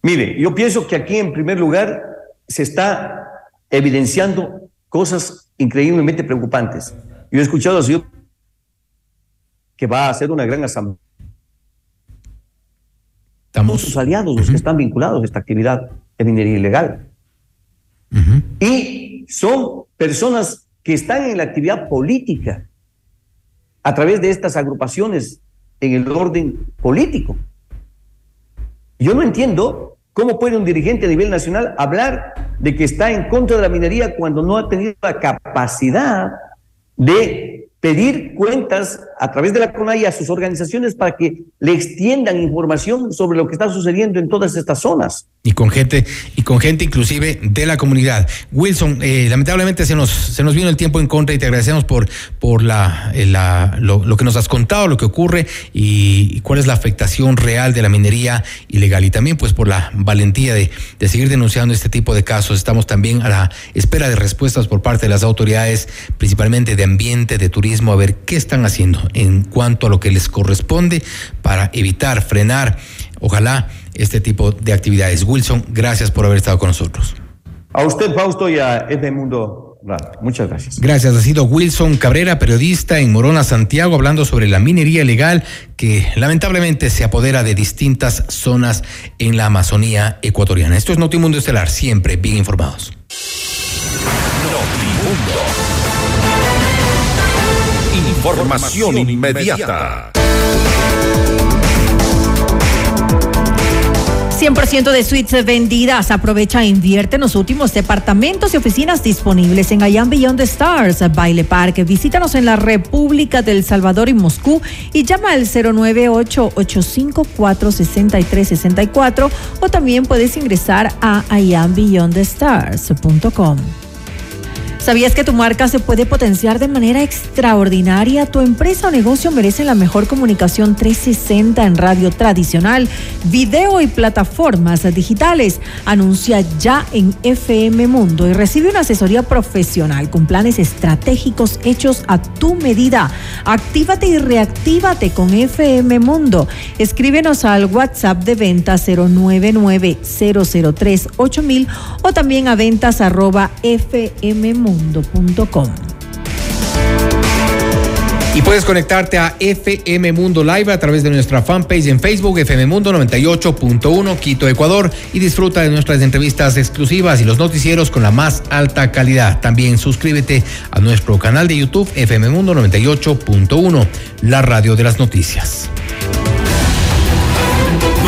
Mire, yo pienso que aquí en primer lugar se está evidenciando cosas increíblemente preocupantes. Yo he escuchado al señor que va a hacer una gran asamblea. Estamos sus aliados, los que están vinculados a esta actividad de minería ilegal. Y son personas que están en la actividad política a través de estas agrupaciones en el orden político. Yo no entiendo cómo puede un dirigente a nivel nacional hablar de que está en contra de la minería cuando no ha tenido la capacidad de pedir cuentas a través de la CONAI a sus organizaciones para que le extiendan información sobre lo que está sucediendo en todas estas zonas. Y con gente, y con gente inclusive de la comunidad. Wilson, eh, lamentablemente se nos, se nos vino el tiempo en contra y te agradecemos por, por la, eh, la lo, que nos has contado, lo que ocurre y, cuál es la afectación real de la minería ilegal. Y también pues por la valentía de, de seguir denunciando este tipo de casos. Estamos también a la espera de respuestas por parte de las autoridades, principalmente de ambiente, de turismo, a ver qué están haciendo en cuanto a lo que les corresponde para evitar, frenar, ojalá este tipo de actividades. Wilson, gracias por haber estado con nosotros. A usted, Fausto, y a este Mundo Muchas gracias. Gracias. Ha sido Wilson Cabrera, periodista en Morona, Santiago, hablando sobre la minería ilegal que lamentablemente se apodera de distintas zonas en la Amazonía ecuatoriana. Esto es Notimundo Estelar, siempre bien informados. Notimundo. Información inmediata. 100% de suites vendidas. Aprovecha e invierte en los últimos departamentos y oficinas disponibles en Allan Beyond the Stars, Baile Park. Visítanos en la República del Salvador y Moscú y llama al 098-854-6364 o también puedes ingresar a IamBeyondTheStars.com. ¿Sabías que tu marca se puede potenciar de manera extraordinaria? Tu empresa o negocio merece la mejor comunicación 360 en radio tradicional, video y plataformas digitales. Anuncia ya en FM Mundo y recibe una asesoría profesional con planes estratégicos hechos a tu medida. Actívate y reactívate con FM Mundo. Escríbenos al WhatsApp de ventas 099 003 8000 o también a ventas arroba FM Mundo Y puedes conectarte a FM Mundo Live a través de nuestra fanpage en Facebook, FM Mundo 98.1 Quito, Ecuador, y disfruta de nuestras entrevistas exclusivas y los noticieros con la más alta calidad. También suscríbete a nuestro canal de YouTube, FM Mundo 98.1, la radio de las noticias.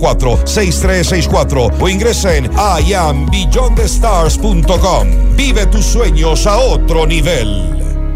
6364 o ingresa en iambeyondthestars.com. Vive tus sueños a otro nivel.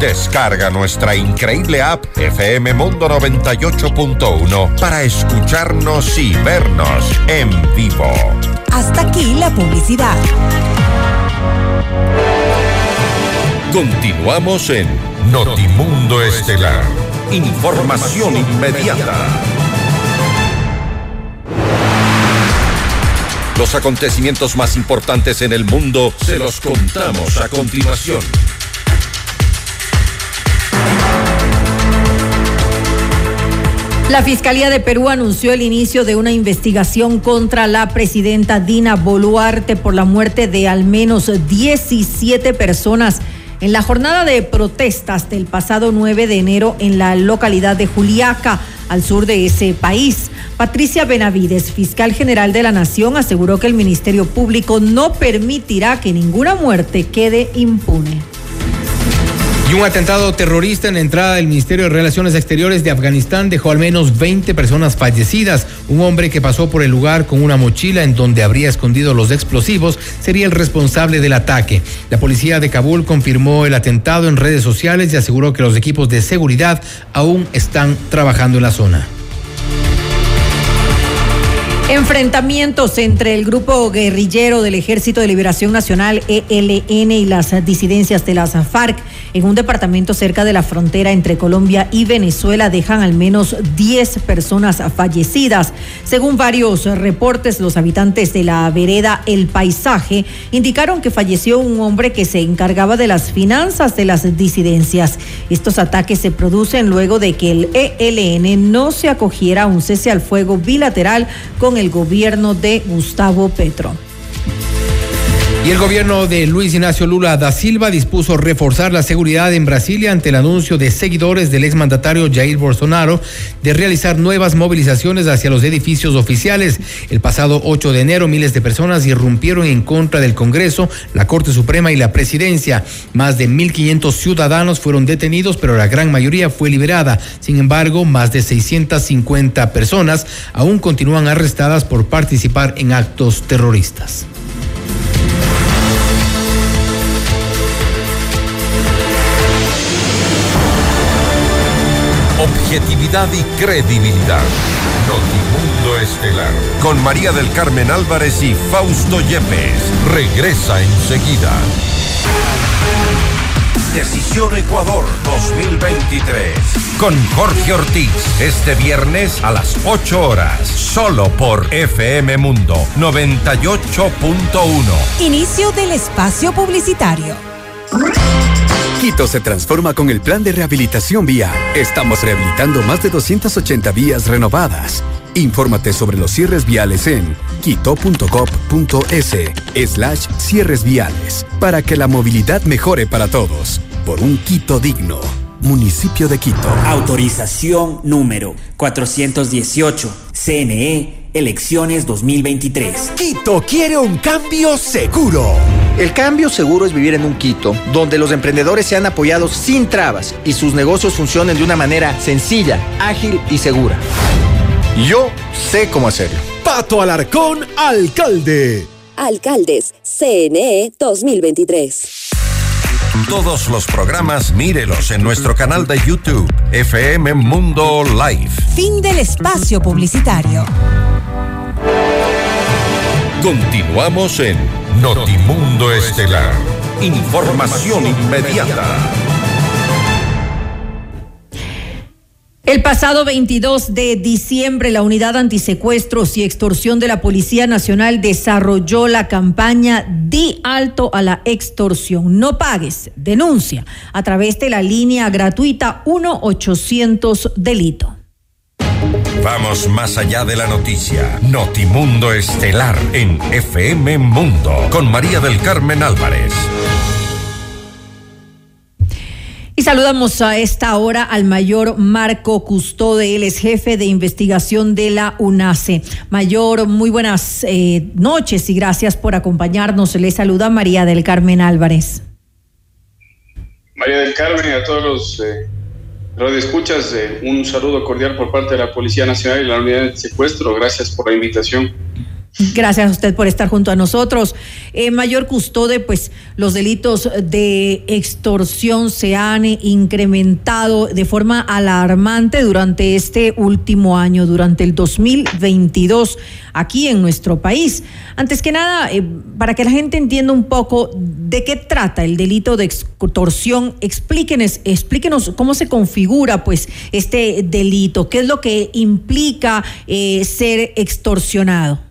Descarga nuestra increíble app FM Mundo 98.1 para escucharnos y vernos en vivo. Hasta aquí la publicidad. Continuamos en Notimundo Estelar. Información inmediata. Los acontecimientos más importantes en el mundo se los contamos a continuación. La Fiscalía de Perú anunció el inicio de una investigación contra la presidenta Dina Boluarte por la muerte de al menos 17 personas en la jornada de protestas del pasado 9 de enero en la localidad de Juliaca, al sur de ese país. Patricia Benavides, fiscal general de la Nación, aseguró que el Ministerio Público no permitirá que ninguna muerte quede impune. Y un atentado terrorista en la entrada del Ministerio de Relaciones Exteriores de Afganistán dejó al menos 20 personas fallecidas. Un hombre que pasó por el lugar con una mochila en donde habría escondido los explosivos sería el responsable del ataque. La policía de Kabul confirmó el atentado en redes sociales y aseguró que los equipos de seguridad aún están trabajando en la zona. Enfrentamientos entre el grupo guerrillero del Ejército de Liberación Nacional, ELN, y las disidencias de las FARC en un departamento cerca de la frontera entre Colombia y Venezuela dejan al menos 10 personas fallecidas. Según varios reportes, los habitantes de la vereda El Paisaje indicaron que falleció un hombre que se encargaba de las finanzas de las disidencias. Estos ataques se producen luego de que el ELN no se acogiera a un cese al fuego bilateral con el gobierno de Gustavo Petro. Y el gobierno de Luis Ignacio Lula da Silva dispuso reforzar la seguridad en Brasilia ante el anuncio de seguidores del exmandatario Jair Bolsonaro de realizar nuevas movilizaciones hacia los edificios oficiales. El pasado 8 de enero miles de personas irrumpieron en contra del Congreso, la Corte Suprema y la Presidencia. Más de 1.500 ciudadanos fueron detenidos, pero la gran mayoría fue liberada. Sin embargo, más de 650 personas aún continúan arrestadas por participar en actos terroristas. Objetividad y credibilidad. Notimundo Estelar. Con María del Carmen Álvarez y Fausto Yepes. Regresa enseguida. Decisión Ecuador 2023. Con Jorge Ortiz. Este viernes a las 8 horas. Solo por FM Mundo 98.1. Inicio del espacio publicitario. Quito se transforma con el plan de rehabilitación vial. Estamos rehabilitando más de 280 vías renovadas. Infórmate sobre los cierres viales en quito.gov.es slash cierres viales para que la movilidad mejore para todos. Por un Quito digno. Municipio de Quito. Autorización número 418. CNE elecciones 2023. Quito quiere un cambio seguro. El cambio seguro es vivir en un Quito donde los emprendedores sean apoyados sin trabas y sus negocios funcionen de una manera sencilla, ágil y segura. Yo sé cómo hacerlo. Pato Alarcón, alcalde. Alcaldes, CNE 2023. Todos los programas mírelos en nuestro canal de YouTube, FM Mundo Live. Fin del espacio publicitario. Continuamos en Notimundo Estelar. Información inmediata. El pasado 22 de diciembre, la Unidad Antisecuestros y Extorsión de la Policía Nacional desarrolló la campaña Di Alto a la Extorsión. No pagues, denuncia a través de la línea gratuita 1-800 Delito. Vamos más allá de la noticia. Notimundo Estelar en FM Mundo con María del Carmen Álvarez. Y saludamos a esta hora al mayor Marco Custode, él es jefe de investigación de la UNACE. Mayor, muy buenas eh, noches y gracias por acompañarnos. Le saluda María del Carmen Álvarez. María del Carmen y a todos los eh, radioescuchas, eh, un saludo cordial por parte de la Policía Nacional y la Unidad de Secuestro. Gracias por la invitación. Gracias a usted por estar junto a nosotros. Eh, mayor Custode, pues los delitos de extorsión se han incrementado de forma alarmante durante este último año, durante el 2022, aquí en nuestro país. Antes que nada, eh, para que la gente entienda un poco de qué trata el delito de extorsión, explíquenos, explíquenos cómo se configura pues este delito, qué es lo que implica eh, ser extorsionado.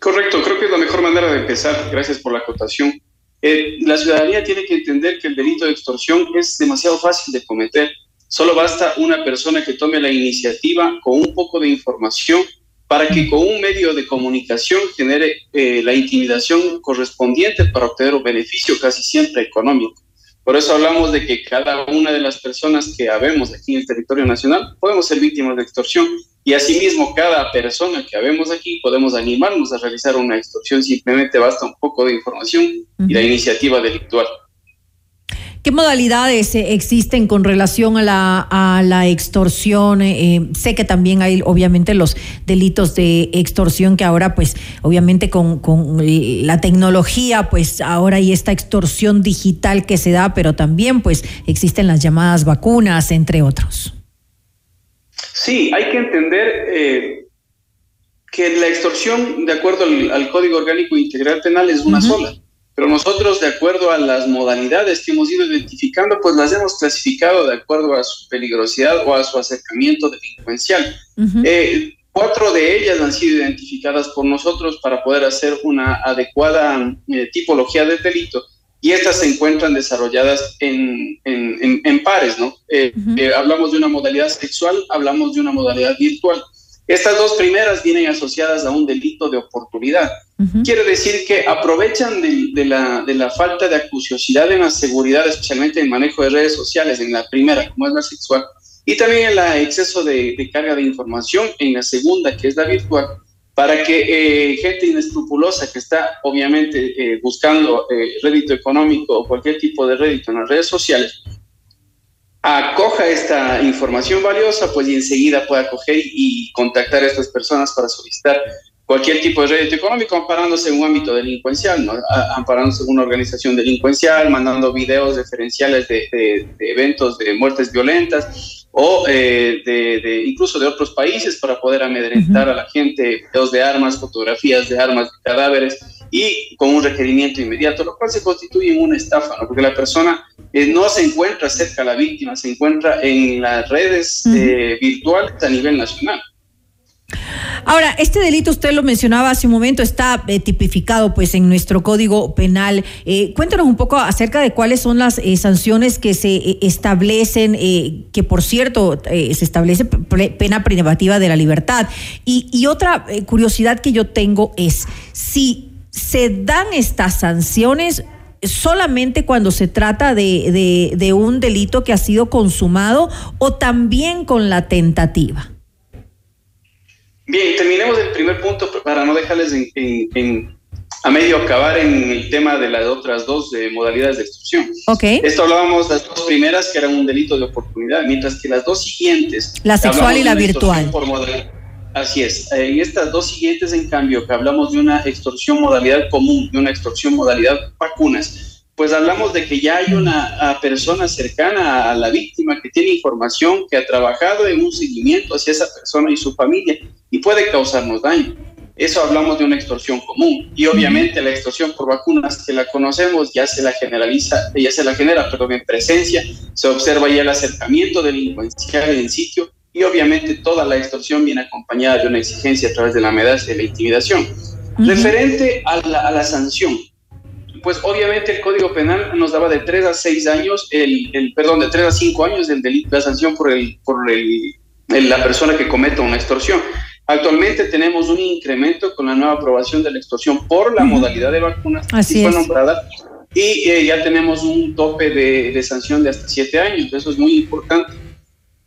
Correcto, creo que es la mejor manera de empezar. Gracias por la acotación. Eh, la ciudadanía tiene que entender que el delito de extorsión es demasiado fácil de cometer. Solo basta una persona que tome la iniciativa con un poco de información para que con un medio de comunicación genere eh, la intimidación correspondiente para obtener un beneficio casi siempre económico. Por eso hablamos de que cada una de las personas que habemos aquí en el territorio nacional podemos ser víctimas de extorsión y asimismo cada persona que habemos aquí podemos animarnos a realizar una extorsión, simplemente basta un poco de información y la iniciativa delictual. ¿Qué modalidades eh, existen con relación a la, a la extorsión? Eh, sé que también hay obviamente los delitos de extorsión que ahora pues obviamente con, con la tecnología pues ahora hay esta extorsión digital que se da, pero también pues existen las llamadas vacunas, entre otros. Sí, hay que entender eh, que la extorsión, de acuerdo al, al, Código Orgánico Integral Penal, es una uh -huh. sola. Pero nosotros, de acuerdo a las modalidades que hemos ido identificando, pues las hemos clasificado de acuerdo a su peligrosidad o a su acercamiento delincuencial. Uh -huh. eh, cuatro de ellas han sido identificadas por nosotros para poder hacer una adecuada eh, tipología de delito y estas se encuentran desarrolladas en, en, en, en pares, ¿no? Eh, uh -huh. eh, hablamos de una modalidad sexual, hablamos de una modalidad virtual. Estas dos primeras vienen asociadas a un delito de oportunidad. Uh -huh. Quiere decir que aprovechan de, de, la, de la falta de acuciosidad en la seguridad, especialmente en manejo de redes sociales, en la primera, como es la sexual, y también el exceso de, de carga de información en la segunda, que es la virtual, para que eh, gente inescrupulosa que está obviamente eh, buscando eh, rédito económico o cualquier tipo de rédito en las redes sociales, acoja esta información valiosa, pues y enseguida pueda coger y contactar a estas personas para solicitar cualquier tipo de rédito económico, amparándose en un ámbito delincuencial, ¿no? amparándose en una organización delincuencial, mandando videos referenciales de, de, de eventos de muertes violentas o eh, de, de, incluso de otros países para poder amedrentar uh -huh. a la gente, videos de armas, fotografías de armas, de cadáveres y con un requerimiento inmediato, lo cual se constituye en una estafa, ¿no? porque la persona eh, no se encuentra cerca a la víctima, se encuentra en las redes uh -huh. eh, virtuales a nivel nacional. Ahora, este delito usted lo mencionaba hace un momento, está eh, tipificado pues en nuestro código penal. Eh, cuéntanos un poco acerca de cuáles son las eh, sanciones que se establecen, que por cierto se establece pena privativa de la libertad. Y, otra curiosidad que yo tengo es si se dan estas sanciones solamente cuando se trata de un delito que ha sido consumado o también con la tentativa. Bien, terminemos el primer punto para no dejarles a medio acabar en el tema de las otras dos modalidades de extorsión. Ok. Esto hablábamos las dos primeras que eran un delito de oportunidad, mientras que las dos siguientes. La sexual y la virtual. Por Así es. En estas dos siguientes, en cambio, que hablamos de una extorsión modalidad común, de una extorsión modalidad vacunas, pues hablamos de que ya hay una persona cercana a la víctima que tiene información, que ha trabajado en un seguimiento hacia esa persona y su familia y puede causarnos daño. Eso hablamos de una extorsión común. Y obviamente la extorsión por vacunas, que la conocemos, ya se la generaliza, ya se la genera, perdón, en presencia, se observa ya el acercamiento delincuencial en sitio y obviamente toda la extorsión viene acompañada de una exigencia a través de la amenaza y la intimidación. Referente a la, sanción, pues obviamente el Código Penal nos daba de 3 a 6 años, el, el perdón, de 3 a 5 años el delito, la sanción por, el, por el, la persona que cometa una extorsión. Actualmente tenemos un incremento con la nueva aprobación de la extorsión por la modalidad de vacunas Así fue nombrada. Y eh, ya tenemos un tope de, de sanción de hasta 7 años, eso es muy importante.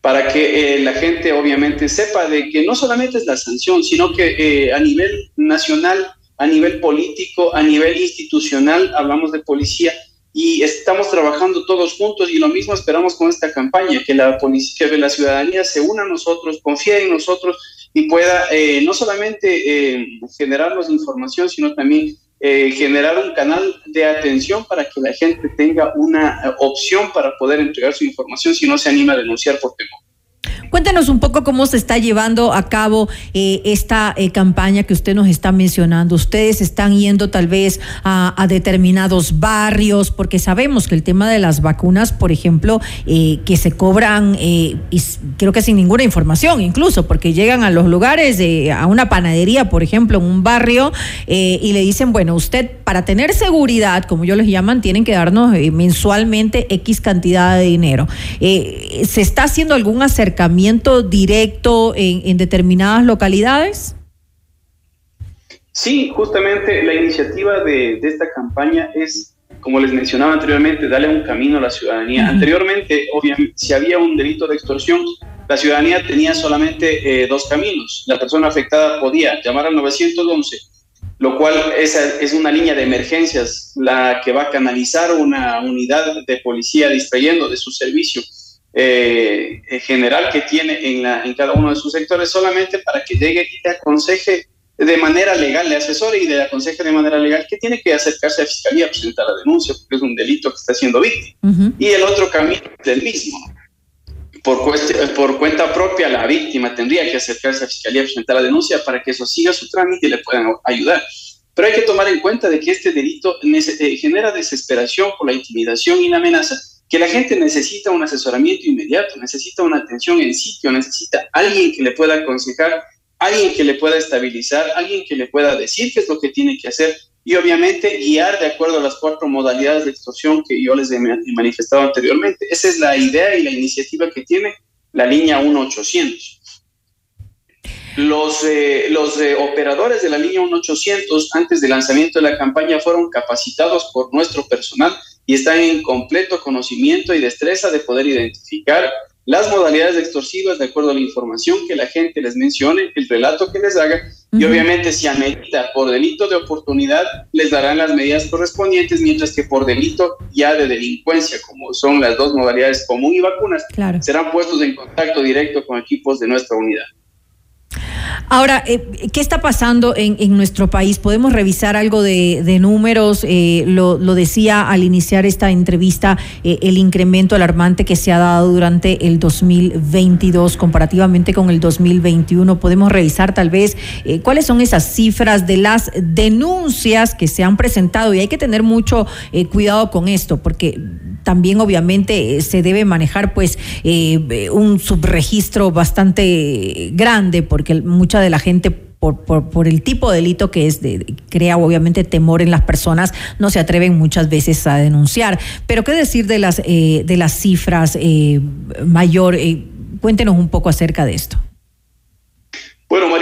Para que eh, la gente obviamente sepa de que no solamente es la sanción, sino que eh, a nivel nacional, a nivel político, a nivel institucional, hablamos de policía y estamos trabajando todos juntos y lo mismo esperamos con esta campaña, que la policía, que la ciudadanía se una a nosotros, confíe en nosotros y pueda eh, no solamente generarnos información, sino también generar un canal de atención para que la gente tenga una opción para poder entregar su información si no se anima a denunciar por temor. Cuéntenos un poco cómo se está llevando a cabo eh, esta eh, campaña que usted nos está mencionando. Ustedes están yendo tal vez a, determinados barrios, porque sabemos que el tema de las vacunas, por ejemplo, eh, que se cobran, creo que sin ninguna información, incluso, porque llegan a los lugares, a una panadería, por ejemplo, en un barrio, y le dicen, bueno, usted para tener seguridad, como yo les llaman, tienen que darnos mensualmente X cantidad de dinero. ¿Se está haciendo algún acercamiento? Directo en, determinadas localidades? Sí, justamente la iniciativa de, esta campaña es, como les mencionaba anteriormente, darle un camino a la ciudadanía. Anteriormente, obviamente, si había un delito de extorsión, la ciudadanía tenía solamente eh, dos caminos. La persona afectada podía llamar al 911, lo cual es, es una línea de emergencias, la que va a canalizar una unidad de policía distrayendo de su servicio eh, general que tiene en, la, en cada uno de sus sectores solamente para que llegue y te aconseje de manera legal, le asesore y le aconseje de manera legal que tiene que acercarse a Fiscalía a presentar la denuncia porque es un delito que está siendo víctima. Y el otro camino es el mismo. Por, por cuenta propia, la víctima tendría que acercarse a Fiscalía a presentar la denuncia para que eso siga su trámite y le puedan ayudar. Pero hay que tomar en cuenta de que este delito eh, genera desesperación por la intimidación y la amenaza que la gente necesita un asesoramiento inmediato, necesita una atención en sitio, necesita alguien que le pueda aconsejar, alguien que le pueda estabilizar, alguien que le pueda decir qué es lo que tiene que hacer y obviamente guiar de acuerdo a las cuatro modalidades de extorsión que yo les he manifestado anteriormente. Esa es la idea y la iniciativa que tiene la línea 1800. Los, eh, los eh, operadores de la línea 1800 antes del lanzamiento de la campaña fueron capacitados por nuestro personal y están en completo conocimiento y destreza de poder identificar las modalidades extorsivas de acuerdo a la información que la gente les mencione, el relato que les haga, y obviamente si amerita por delito de oportunidad, les darán las medidas correspondientes, mientras que por delito ya de delincuencia, como son las dos modalidades común y vacunas, serán puestos en contacto directo con equipos de nuestra unidad. Ahora, eh, ¿qué está pasando en, nuestro país? ¿Podemos revisar algo de, números? Eh, lo, decía al iniciar esta entrevista, eh, el incremento alarmante que se ha dado durante el 2022 comparativamente con el 2021. ¿Podemos revisar tal vez cuáles son esas cifras de las denuncias que se han presentado? Y hay que tener mucho cuidado con esto, porque también obviamente se debe manejar pues un subregistro bastante grande, porque mucha de la gente por, el tipo de delito que es, crea obviamente temor en las personas, no se atreven muchas veces a denunciar. Pero qué decir de las, eh, de las cifras eh, mayor, eh, cuéntenos un poco acerca de esto. Bueno, María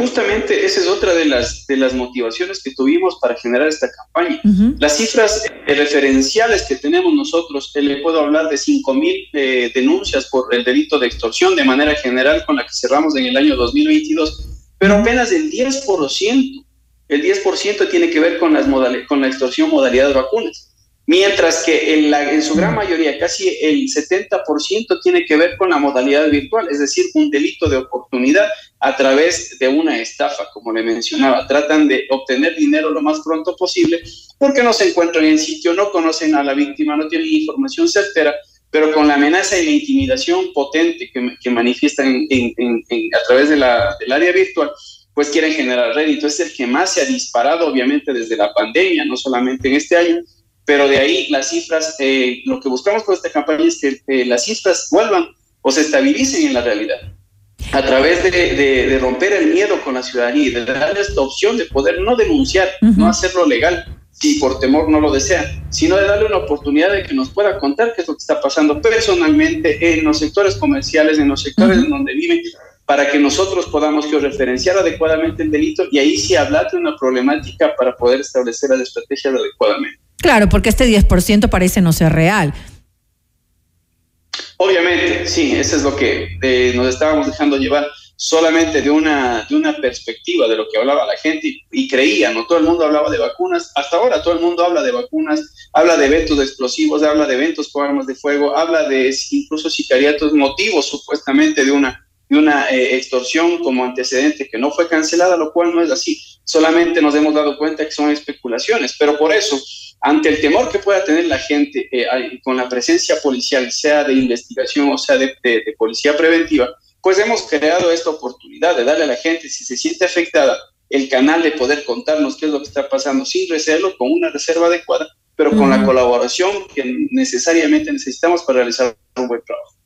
justamente esa es otra de las, de las motivaciones que tuvimos para generar esta campaña. Las cifras referenciales que tenemos nosotros, le puedo hablar de 5 mil denuncias por el delito de extorsión de manera general con la que cerramos en el año 2022 pero apenas el 10%, el 10% tiene que ver con, las con la extorsión modalidad de vacunas mientras que en, la, en, su gran mayoría, casi el 70% tiene que ver con la modalidad virtual, es decir, un delito de oportunidad a través de una estafa, como le mencionaba. Tratan de obtener dinero lo más pronto posible porque no se encuentran en sitio, no conocen a la víctima, no tienen información certera, pero con la amenaza y la intimidación potente que, que manifiestan a través de la, del área virtual, pues quieren generar rédito. Es el que más se ha disparado, obviamente, desde la pandemia, no solamente en este año, pero de ahí las cifras, eh, lo que buscamos con esta campaña es que las cifras vuelvan o se estabilicen en la realidad. A través de, romper el miedo con la ciudadanía y de darle esta opción de poder no denunciar, no hacerlo legal, si por temor no lo desea, sino de darle una oportunidad de que nos pueda contar qué es lo que está pasando personalmente en los sectores comerciales, en los sectores en donde viven, para que nosotros podamos referenciar adecuadamente el delito y ahí sí hablar de una problemática para poder establecer las estrategias adecuadamente. Claro, porque este 10% parece no ser real. Obviamente, sí, eso es lo que eh, nos estábamos dejando llevar solamente de una, de una perspectiva de lo que hablaba la gente y, creía, ¿no? Todo el mundo hablaba de vacunas, hasta ahora todo el mundo habla de vacunas, habla de eventos explosivos, habla de eventos con armas de fuego, habla de incluso sicariatos, motivos supuestamente de una, de una eh, extorsión como antecedente que no fue cancelada, lo cual no es así, solamente nos hemos dado cuenta que son especulaciones, pero por eso ante el temor que pueda tener la gente eh, con la presencia policial, sea de investigación o sea de, policía preventiva, pues hemos creado esta oportunidad de darle a la gente, si se siente afectada, el canal de poder contarnos qué es lo que está pasando sin recelo, con una reserva adecuada, pero con la colaboración que necesariamente necesitamos para realizar un buen trabajo.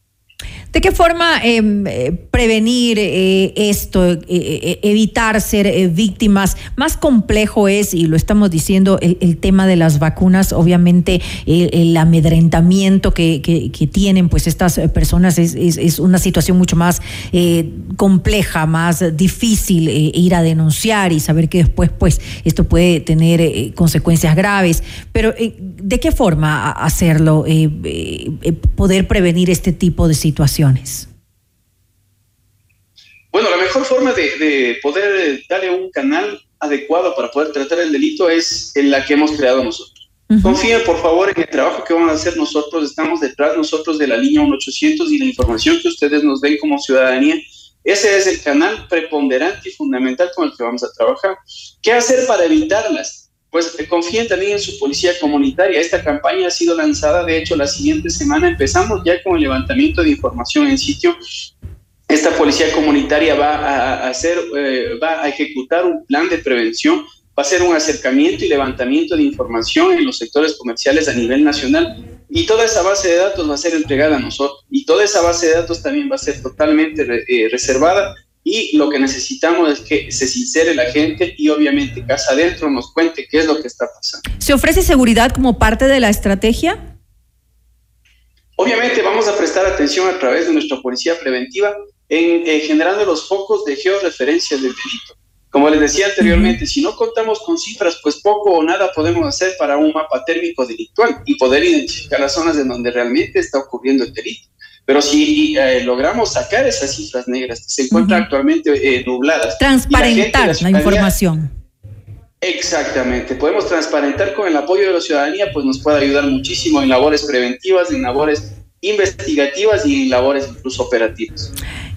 ¿De qué forma em, eh, prevenir eh, esto, eh, evitar ser víctimas? Más complejo es, y lo estamos diciendo, el, tema de las vacunas, obviamente el, amedrentamiento que, tienen pues estas personas es, es, una situación mucho más compleja, más difícil ir a denunciar y saber que después pues esto puede tener consecuencias graves. Pero ¿de qué forma hacerlo, poder prevenir este tipo de situaciones? Bueno, la mejor forma de, poder darle un canal adecuado para poder tratar el delito es en la que hemos creado nosotros. Confíen, por favor, en el trabajo que vamos a hacer nosotros. Estamos detrás nosotros de la línea 1800 y la información que ustedes nos den como ciudadanía. Ese es el canal preponderante y fundamental con el que vamos a trabajar. ¿Qué hacer para evitarlas? Pues eh, confíen también en su policía comunitaria. Esta campaña ha sido lanzada, de hecho, la siguiente semana empezamos ya con el levantamiento de información en sitio. Esta policía comunitaria va a hacer, eh, va a ejecutar un plan de prevención, va a hacer un acercamiento y levantamiento de información en los sectores comerciales a nivel nacional. Y toda esa base de datos va a ser entregada a nosotros. Y toda esa base de datos también va a ser totalmente eh, reservada y lo que necesitamos es que se sincere la gente y obviamente casa adentro nos cuente qué es lo que está pasando. ¿Se ofrece seguridad como parte de la estrategia? Obviamente vamos a prestar atención a través de nuestra policía preventiva en eh, generando los focos de georreferencia del delito. Como les decía anteriormente, si no contamos con cifras, pues poco o nada podemos hacer para un mapa térmico delictual y poder identificar las zonas en donde realmente está ocurriendo el delito. Pero si eh, logramos sacar esas cifras negras que se encuentran actualmente eh, nubladas. Transparentar la, información. Exactamente, podemos transparentar con el apoyo de la ciudadanía, pues nos puede ayudar muchísimo en labores preventivas, en labores investigativas y en labores incluso operativas.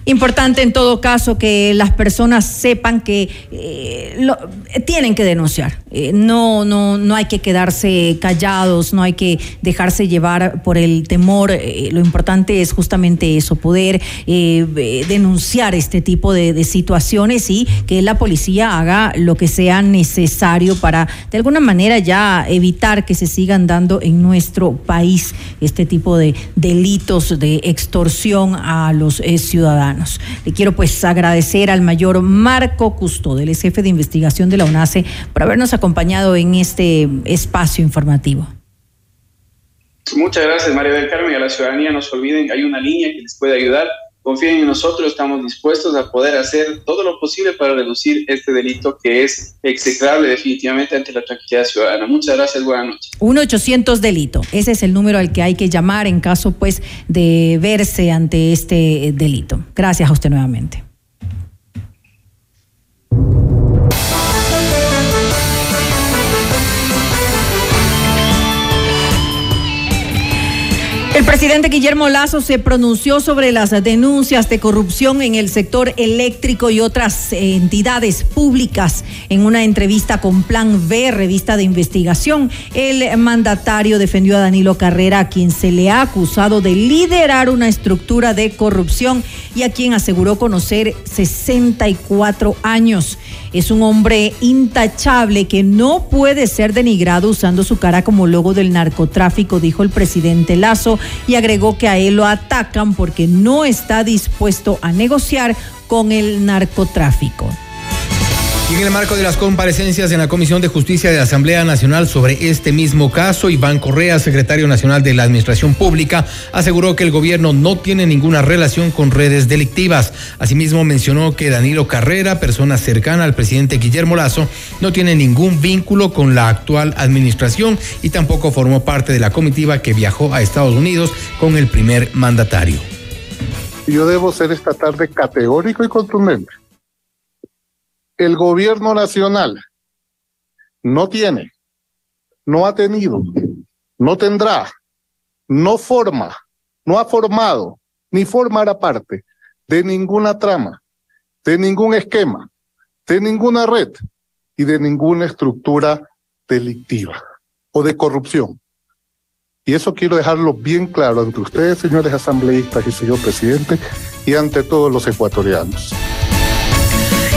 Importante en todo caso que las personas sepan que eh, lo, tienen que denunciar. Eh, no, no, no hay que quedarse callados, no hay que dejarse llevar por el temor. Eh, lo importante es justamente eso, poder denunciar este tipo de, de, situaciones y que la policía haga lo que sea necesario para de alguna manera ya evitar que se sigan dando en nuestro país este tipo de delitos de extorsión a los ciudadanos. Le quiero pues agradecer al mayor Marco Custo, el jefe de investigación de la UNACE, por habernos acompañado en este espacio informativo. Muchas gracias, María del Carmen. A la ciudadanía no se olviden, hay una línea que les puede ayudar confíen en nosotros, estamos dispuestos a poder hacer todo lo posible para reducir este delito que es execrable definitivamente ante la tranquilidad ciudadana. Muchas gracias, buenas noches. 1-800 delito, ese es el número al que hay que llamar en caso pues de verse ante este delito. Gracias a usted nuevamente. El presidente Guillermo Lazo se pronunció sobre las denuncias de corrupción en el sector eléctrico y otras entidades públicas en una entrevista con Plan B, revista de investigación. El mandatario defendió a Danilo Carrera, a quien se le ha acusado de liderar una estructura de corrupción y a quien aseguró conocer 64 años. Es un hombre intachable que no puede ser denigrado usando su cara como logo del narcotráfico, dijo el presidente Lazo y agregó que a él lo atacan porque no está dispuesto a negociar con el narcotráfico. Y en el marco de las comparecencias en la Comisión de Justicia de la Asamblea Nacional sobre este mismo caso, Iván Correa, secretario nacional de la Administración Pública, aseguró que el gobierno no tiene ninguna relación con redes delictivas. Asimismo, mencionó que Danilo Carrera, persona cercana al presidente Guillermo Lazo, no tiene ningún vínculo con la actual administración y tampoco formó parte de la comitiva que viajó a Estados Unidos con el primer mandatario. Yo debo ser esta tarde categórico y contundente el gobierno nacional no tiene, no ha tenido, no tendrá, no forma, no ha formado, ni formará parte de ninguna trama, de ningún esquema, de ninguna red y de ninguna estructura delictiva o de corrupción. Y eso quiero dejarlo bien claro ante ustedes, señores asambleístas y señor presidente, y ante todos los ecuatorianos.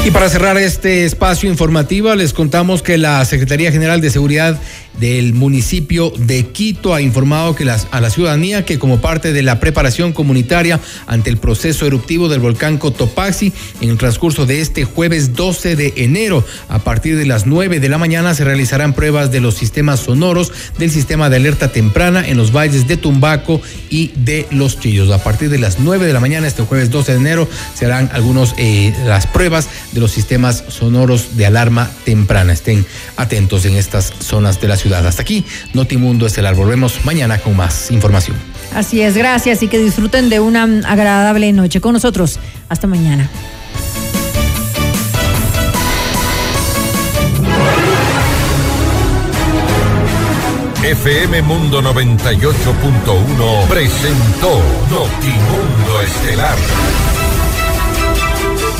Y para cerrar este espacio informativo, les contamos que la Secretaría General de Seguridad del municipio de Quito ha informado que a la ciudadanía que como parte de la preparación comunitaria ante el proceso eruptivo del volcán Cotopaxi, en el transcurso de este jueves 12 de enero, a partir de las 9 de la mañana se realizarán pruebas de los sistemas sonoros del sistema de alerta temprana en los valles de Tumbaco y de Los Chillos. A partir de las 9 de la mañana, este jueves 12 de enero, se harán algunos eh, las pruebas de los sistemas sonoros de alarma temprana. Estén atentos en estas zonas de la ciudad. Hasta aquí, Notimundo Estelar. Volvemos mañana con más información. Así es, gracias y que disfruten de una agradable noche con nosotros. Hasta mañana. FM Mundo 98.1 presentó Notimundo Estelar.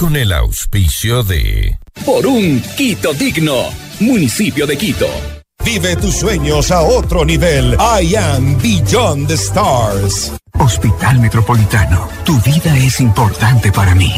Con el auspicio de... Por un Quito digno, municipio de Quito. Vive tus sueños a otro nivel. I am Beyond the Stars. Hospital Metropolitano, tu vida es importante para mí.